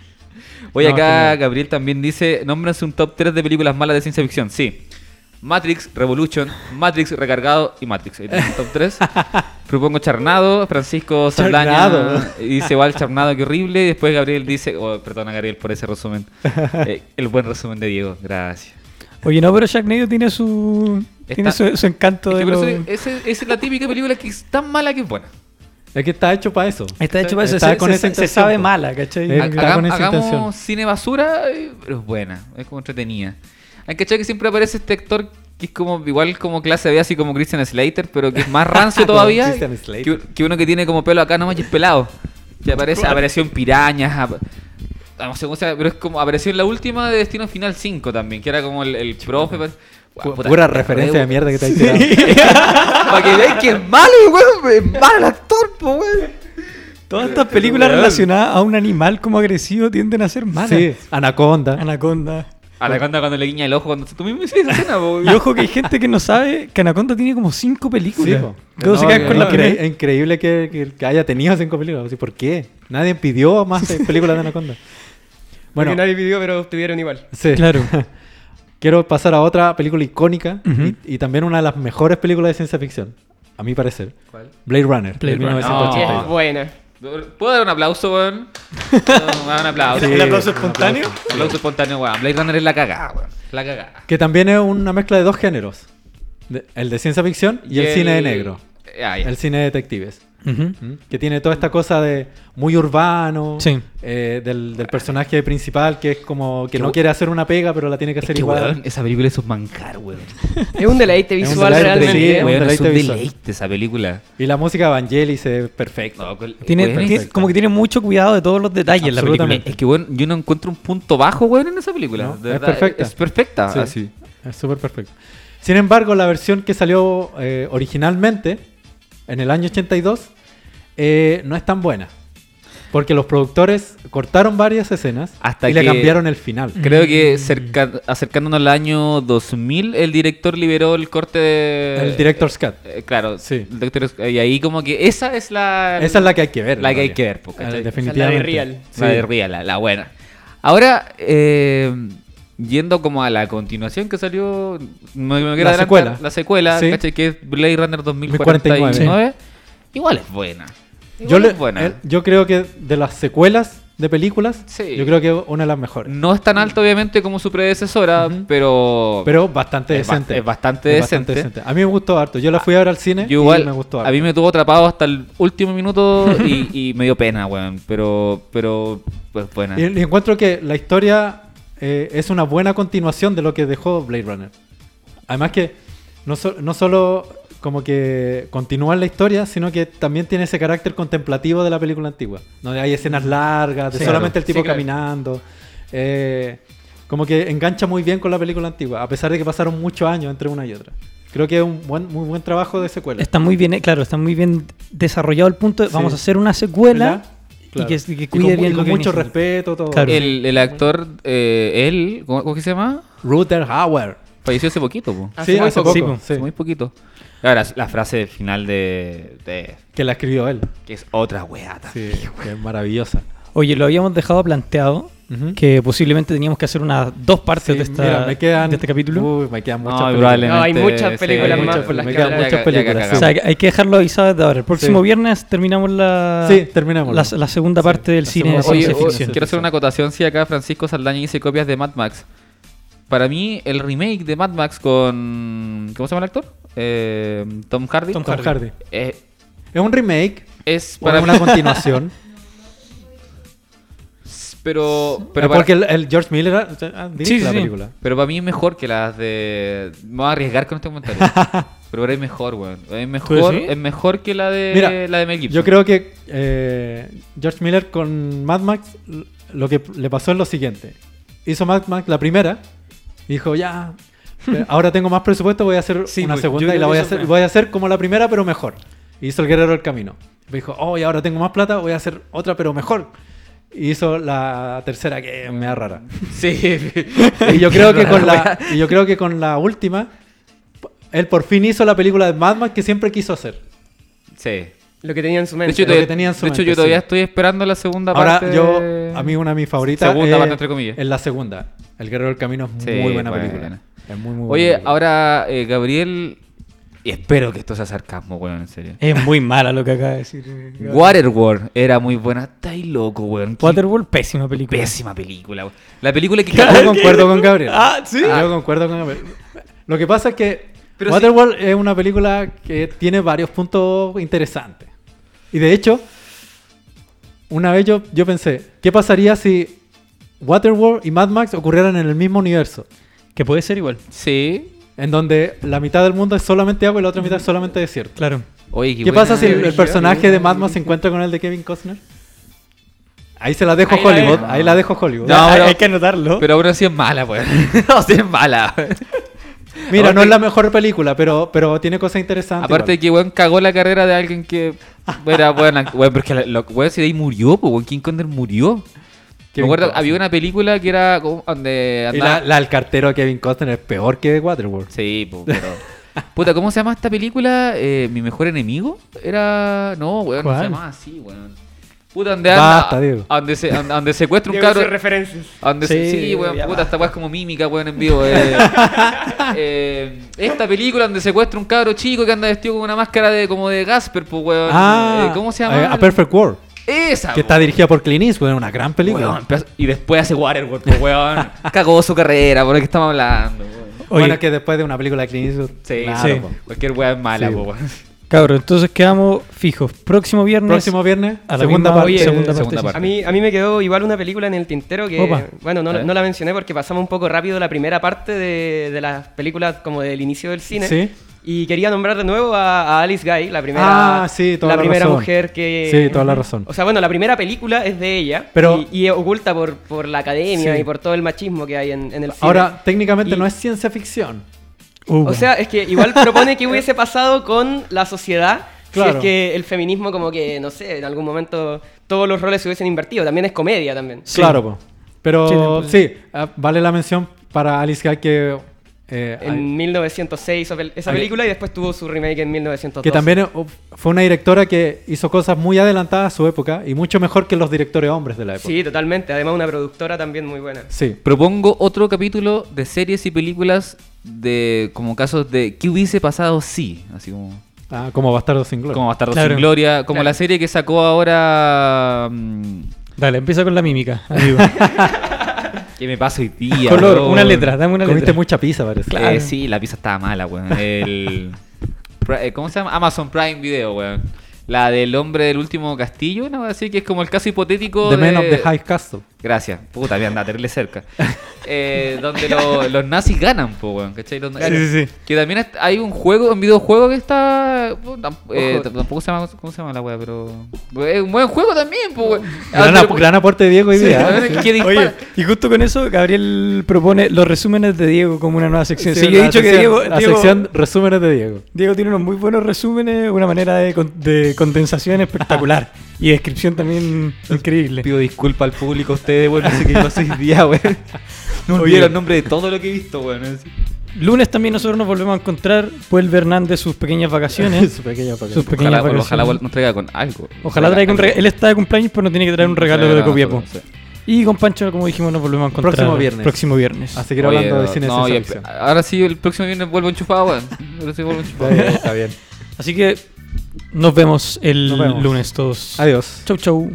Oye, No, acá. Gabriel también dice: Nómbranse un top 3 de películas malas de ciencia ficción. Sí. Matrix, Revolution, Matrix Recargado y Matrix. Ahí tenemos el top 3. Propongo Charnado, Francisco Saldaña. Dice igual Charnado, qué horrible. Y después Gabriel dice: oh, Perdona, Gabriel, por ese resumen. Eh, el buen resumen de Diego, gracias. Oye, no, pero Sharknado tiene su... Tiene Está- su, su encanto Es de que por lo- esa es la típica película que es tan mala que es buena. Es que está hecho para eso. Está hecho para eso, Está se, con se- esa se sabe mala, ¿cachai? Eh, está hagam- con esa hagamos intención. cine basura, eh, pero es buena, es como entretenida. Hay que echar que siempre aparece este actor que es como igual como clase B, así como Christian Slater, pero que es más rancio todavía. Christian Slater. Que, que uno que tiene como pelo acá nomás y es pelado. Que aparece, apareció en Pirañas. ap- ah, no sé cómo se llama, pero es como apareció en la última de Destino Final 5 también, que era como el, el profe. puta, Pura re- referencia de mierda que te has tirado. Para que veáis que es malo, weón. Es malo el actor, po, weón. Todas estas películas relacionadas a un animal como agresivo tienden a ser malas. Sí, Anaconda. Anaconda. Anaconda cuando le guiña el ojo, cuando tú mismo hiciste esa escena, po, Y ojo que hay gente que no sabe que Anaconda tiene como cinco Sí, películas. po. Todos se No, quedan con la primera. Es increíble que, que- que haya tenido cinco películas. ¿Por qué? Nadie pidió más eh, películas de Anaconda. Bueno, nadie pidió, pero obtuvieron igual. sí. Claro. quiero pasar a otra película icónica y, y también una de las mejores películas de ciencia ficción, a mi parecer. ¿Cuál? Blade Runner, Blade Runner. Sí, 1982. es buena. ¿Puedo dar un aplauso, weón? ¿Puedo dar un aplauso. Sí, ¿El aplauso un espontáneo? aplauso. Aplauso espontáneo, weón. Blade Runner es la cagada, weón. La cagada. Que también es una mezcla de dos géneros. De- el de ciencia ficción y, el, cine de negro. Ah. El cine de detectives. Que tiene toda esta cosa de muy urbano. Sí. eh, del, del personaje principal que es como que no quiere hacer una pega, pero la tiene que Es hacer que, igual. weón, esa película es un manjar, weón. Es un deleite Es un visual deleite, realmente. sí, es un Weón, es un deleite esa película. Y la música de Vangelis es perfecta. No, Tiene, weón, tiene- es- como que tiene mucho cuidado de todos los detalles la película. Es que, weón, yo no encuentro un punto bajo, weón, en esa película. No, De es verdad, perfecta. Es perfecta, Sí. así. Es súper perfecto. Sin embargo, la versión que salió eh, originalmente, en el año 82, eh, no es tan buena. Porque los productores cortaron varias escenas Hasta y le cambiaron el final. Creo que cerca- acercándonos al año 2000, el director liberó el corte de... El Director's Cut. Eh, claro, Sí. el director- y ahí como que esa es la... Esa es la que hay que ver. La que hay que ver, po, ¿cachai? Eh, Esa es la de definitivamente. Real. La Sí. de Ría, la, la buena. Ahora, eh, yendo como a la continuación que salió, me, me quiero La secuela. La secuela, Sí. ¿cachai? Que es Blade Runner 2049. 2049. Igual es buena. Yo, le- es buena. yo creo que de las secuelas de películas, Sí. yo creo que es una de las mejores. No es tan alto, obviamente, como su predecesora, pero... Pero bastante Es ba- decente. es bastante decente. A mí me gustó harto. Yo la fui a ver al cine Yo igual, y me gustó harto. a mí me tuvo atrapado hasta el último minuto y, y me dio pena, weón. Pero, pero, pues buena. Y, y encuentro que la historia eh, es una buena continuación de lo que dejó Blade Runner. Además que no, so- no solo como que continúa la historia, sino que también tiene ese carácter contemplativo de la película antigua. Donde hay escenas largas, de Sí, solamente claro. el tipo Sí, claro. caminando. Eh, como que engancha muy bien con la película antigua, a pesar de que pasaron muchos años entre una y otra. Creo que es un buen, muy buen trabajo de secuela. Está muy bien, eh, claro, está muy bien desarrollado el punto. de Sí. Vamos a hacer una secuela Claro. y que, y que Y cuide con, bien y lo con que mucho respeto, todo. Claro. El, el actor, eh, él, ¿cómo, cómo que se llama? Ruther Hauer. Falleció hace poquito, po. Hace Sí, muy hace poco. poco. Sí, po. sí. Hace muy poquito. Ahora, la frase final de, de- Que la escribió él. que es otra weata. Sí, que es maravillosa. Oye, lo habíamos dejado planteado Que posiblemente teníamos que hacer unas dos partes Sí, de, esta, mira, me quedan, de este capítulo. Uy, me quedan muchas No, películas. No, hay muchas películas más muchas- por las me que quedan hablar. muchas Ya- ya películas, cagamos. O sea, hay- que dejarlo avisado desde ahora. El próximo Sí. viernes terminamos la, Sí, terminamos. la, la segunda parte del cine de ciencia ficción. quiero hacer una acotación si acá Francisco Saldaña dice copias de Mad Max. Para mí, el remake de Mad Max con. ¿Cómo se llama el actor? Eh, Tom Hardy. Tom Tom Hardy. Hardy. Eh, Es un remake es para una continuación. Pero, pero pero, para, porque el, el George Miller ah, ah, Sí, sí, la sí. película. pero para mí es mejor que las de. Me voy a arriesgar con este comentario. pero ahora es mejor, weón. Es mejor, es mejor que la de, Mira, la de Mel Gibson. Yo creo que eh, George Miller con Mad Max lo que le pasó es lo siguiente. Hizo Mad Max la primera y dijo, ya, eh, ahora tengo más presupuesto, voy a hacer Sí, una segunda y la voy a, hacer, voy a hacer como la primera, pero mejor. Y hizo El Guerrero del Camino. Y dijo, oh, y ahora tengo más plata, voy a hacer otra, pero mejor. Y hizo la tercera, que me da rara. Sí. Y yo creo que con la, y yo creo que con la última, él por fin hizo la película de Mad Max que siempre quiso hacer. sí. Lo que tenía en su De mente. hecho, lo todavía, que tenía en su de hecho, mente, yo todavía sí. estoy esperando la segunda Ahora, parte. yo, de- a mí una de mis favoritas Segunda es, parte, entre comillas. es la segunda. El Guerrero del Camino es Sí, muy buena película. Es muy, muy Oye, buena ahora, eh, Gabriel. Y espero que esto sea sarcasmo, weón, en serio. Es muy mala lo que acaba de decir. Waterworld era muy buena. Estáis loco, weón. Qué Waterworld, pésima película. Pésima película, weón. La película que Yo concuerdo con Gabriel. Ah, ¿sí? Yo concuerdo con Gabriel. Lo que pasa es que Pero Waterworld es una película que tiene varios puntos interesantes. Y de hecho, una vez yo, yo pensé, ¿qué pasaría si Waterworld y Mad Max ocurrieran en el mismo universo? Que puede ser igual. Sí. En donde la mitad del mundo es solamente agua y la otra mitad es solamente desierto. Claro. Oye, ¿Qué, qué, pasa si el, personaje de Mad Max se encuentra con el de Kevin Costner? Ahí se la dejo a Ahí la Hollywood. Ahí la dejo a Hollywood. No, hay, pero- hay que anotarlo. Pero aún así es mala, weón. no, sí es mala. Mira, aparte- no es la mejor película, pero, pero tiene cosas interesantes. Aparte de igual. que, weón, cagó la carrera de alguien que era buena. Weón, porque la- lo- weón, si de ahí murió, pues, weón. King Connor murió. Me acuerdo, Costner. había una película que era como donde andaba... la, la del cartero de Kevin Costner es peor que Waterworld. Sí, pues, pero... Puta, ¿cómo se llama esta película? Eh, ¿Mi mejor enemigo? Era... No, weón, no se llamaba así, weón. Puta, donde anda... Basta, Diego. Donde, se, donde secuestra un cabro... referencias. donde se- Sí, sí, weón, puta, va. esta weá es como mímica, weón, en vivo. eh. Eh, esta película donde secuestra un cabro chico que anda vestido con una máscara de como de Gasper, pues, weón. Ah, Eh, ¿Cómo se llama? A Perfect World. Esa, Que está dirigida por Clint Eastwood, una gran película. Weón, y después hace Waterworld, pues, weón. Cagó su carrera, por lo que estamos hablando, weón. Oye, Bueno, que después de una película de Clint Eastwood. Sí, claro, sí. po. Cualquier weá es mala, Sí, po, po. weón. cabros, entonces quedamos fijos. Próximo viernes. Próximo viernes, a la segunda misma- parte. Oye, segunda parte. segunda parte. A mí, a mí me quedó igual una película en el tintero que, Opa. bueno, no, ver. no la mencioné porque pasamos un poco rápido la primera parte de, de las películas como del inicio del cine. Sí. Y quería nombrar de nuevo a, a Alice Guy, la primera, Ah, sí, toda la la primera razón. mujer que... Sí, toda la razón. O sea, bueno, la primera película es de ella Pero- y, y oculta por, por la academia Sí. y por todo el machismo que hay en, en el cine. Ahora, técnicamente Y- no es ciencia ficción. Uh, O sea, es que igual propone que hubiese pasado con la sociedad si Claro. es que el feminismo como que, no sé, en algún momento todos los roles se hubiesen invertido. También es comedia también. Sí. Claro, po. Pero Sí, pues. sí, ah, vale la mención para Alice Guy que, eh, En 1906 hizo pel- esa película y después tuvo su remake en 1902. que también eh, fue una directora que hizo cosas muy adelantadas a su época y mucho mejor que los directores hombres de la época. Sí, totalmente. Además una productora también muy buena. Sí. Propongo otro capítulo de series y películas de como casos de ¿qué hubiese pasado si? Así como Ah, como Bastardo sin Gloria. como Bastardos Claro. sin Gloria, como Claro. la serie que sacó ahora mm, Dale, empieza con la mímica, amigo. que me paso hoy día. Color, weón. una letra, dame una Comiste letra. mucha pizza, parece. Eh, Claro. sí, la pizza estaba mala, weón. El Pri- eh, ¿Cómo se llama? Amazon Prime Video, weón. La del hombre del último castillo, ¿no? Así que es como el caso hipotético The de... Man of the High Castle. Gracias. Puta, me anda terrible cerca. Eh, donde lo- los nazis ganan, po, weón. ¿Cachai? Los- Sí, sí, sí. Que también est- hay un juego, un videojuego que está. tam- eh, Ojo. tampoco se llama. ¿Cómo se llama la wea? Pero. Es un buen juego también, po, weón. Gran, ap- pero- gran aporte de Diego hoy Sí, día. weón, ¿eh? que dispara. Oye, y justo con eso, Gabriel propone los resúmenes de Diego como una nueva sección. Sí, Sí, yo he la dicho que sección- Diego, La Diego- sección resúmenes de Diego. Diego tiene unos muy buenos resúmenes, una manera de, con- de condensación espectacular y descripción también increíble. Pido disculpas al público, ustedes, weón. No sé qué pasó hoy día, weón. No olvidé el nombre de todo lo que he visto, weón. Lunes también nosotros nos volvemos a encontrar. Vuelve Hernández sus pequeñas vacaciones. Su pequeña paquete. Sus pequeñas Ojalá, vacaciones. ojalá nos traiga con algo. Ojalá traiga un regalo. Él está de cumpleaños, pero no tiene que traer un regalo de Copiapo. Y con Pancho, como dijimos, nos volvemos a encontrar. Próximo viernes. Próximo viernes. A seguir Oye, hablando de cine no. Ahora sí, el próximo viernes vuelvo enchufado, weón. Ahora sí vuelvo enchufado. está bien. Así que nos vemos el Nos vemos. lunes todos. Adiós. Chau, chau.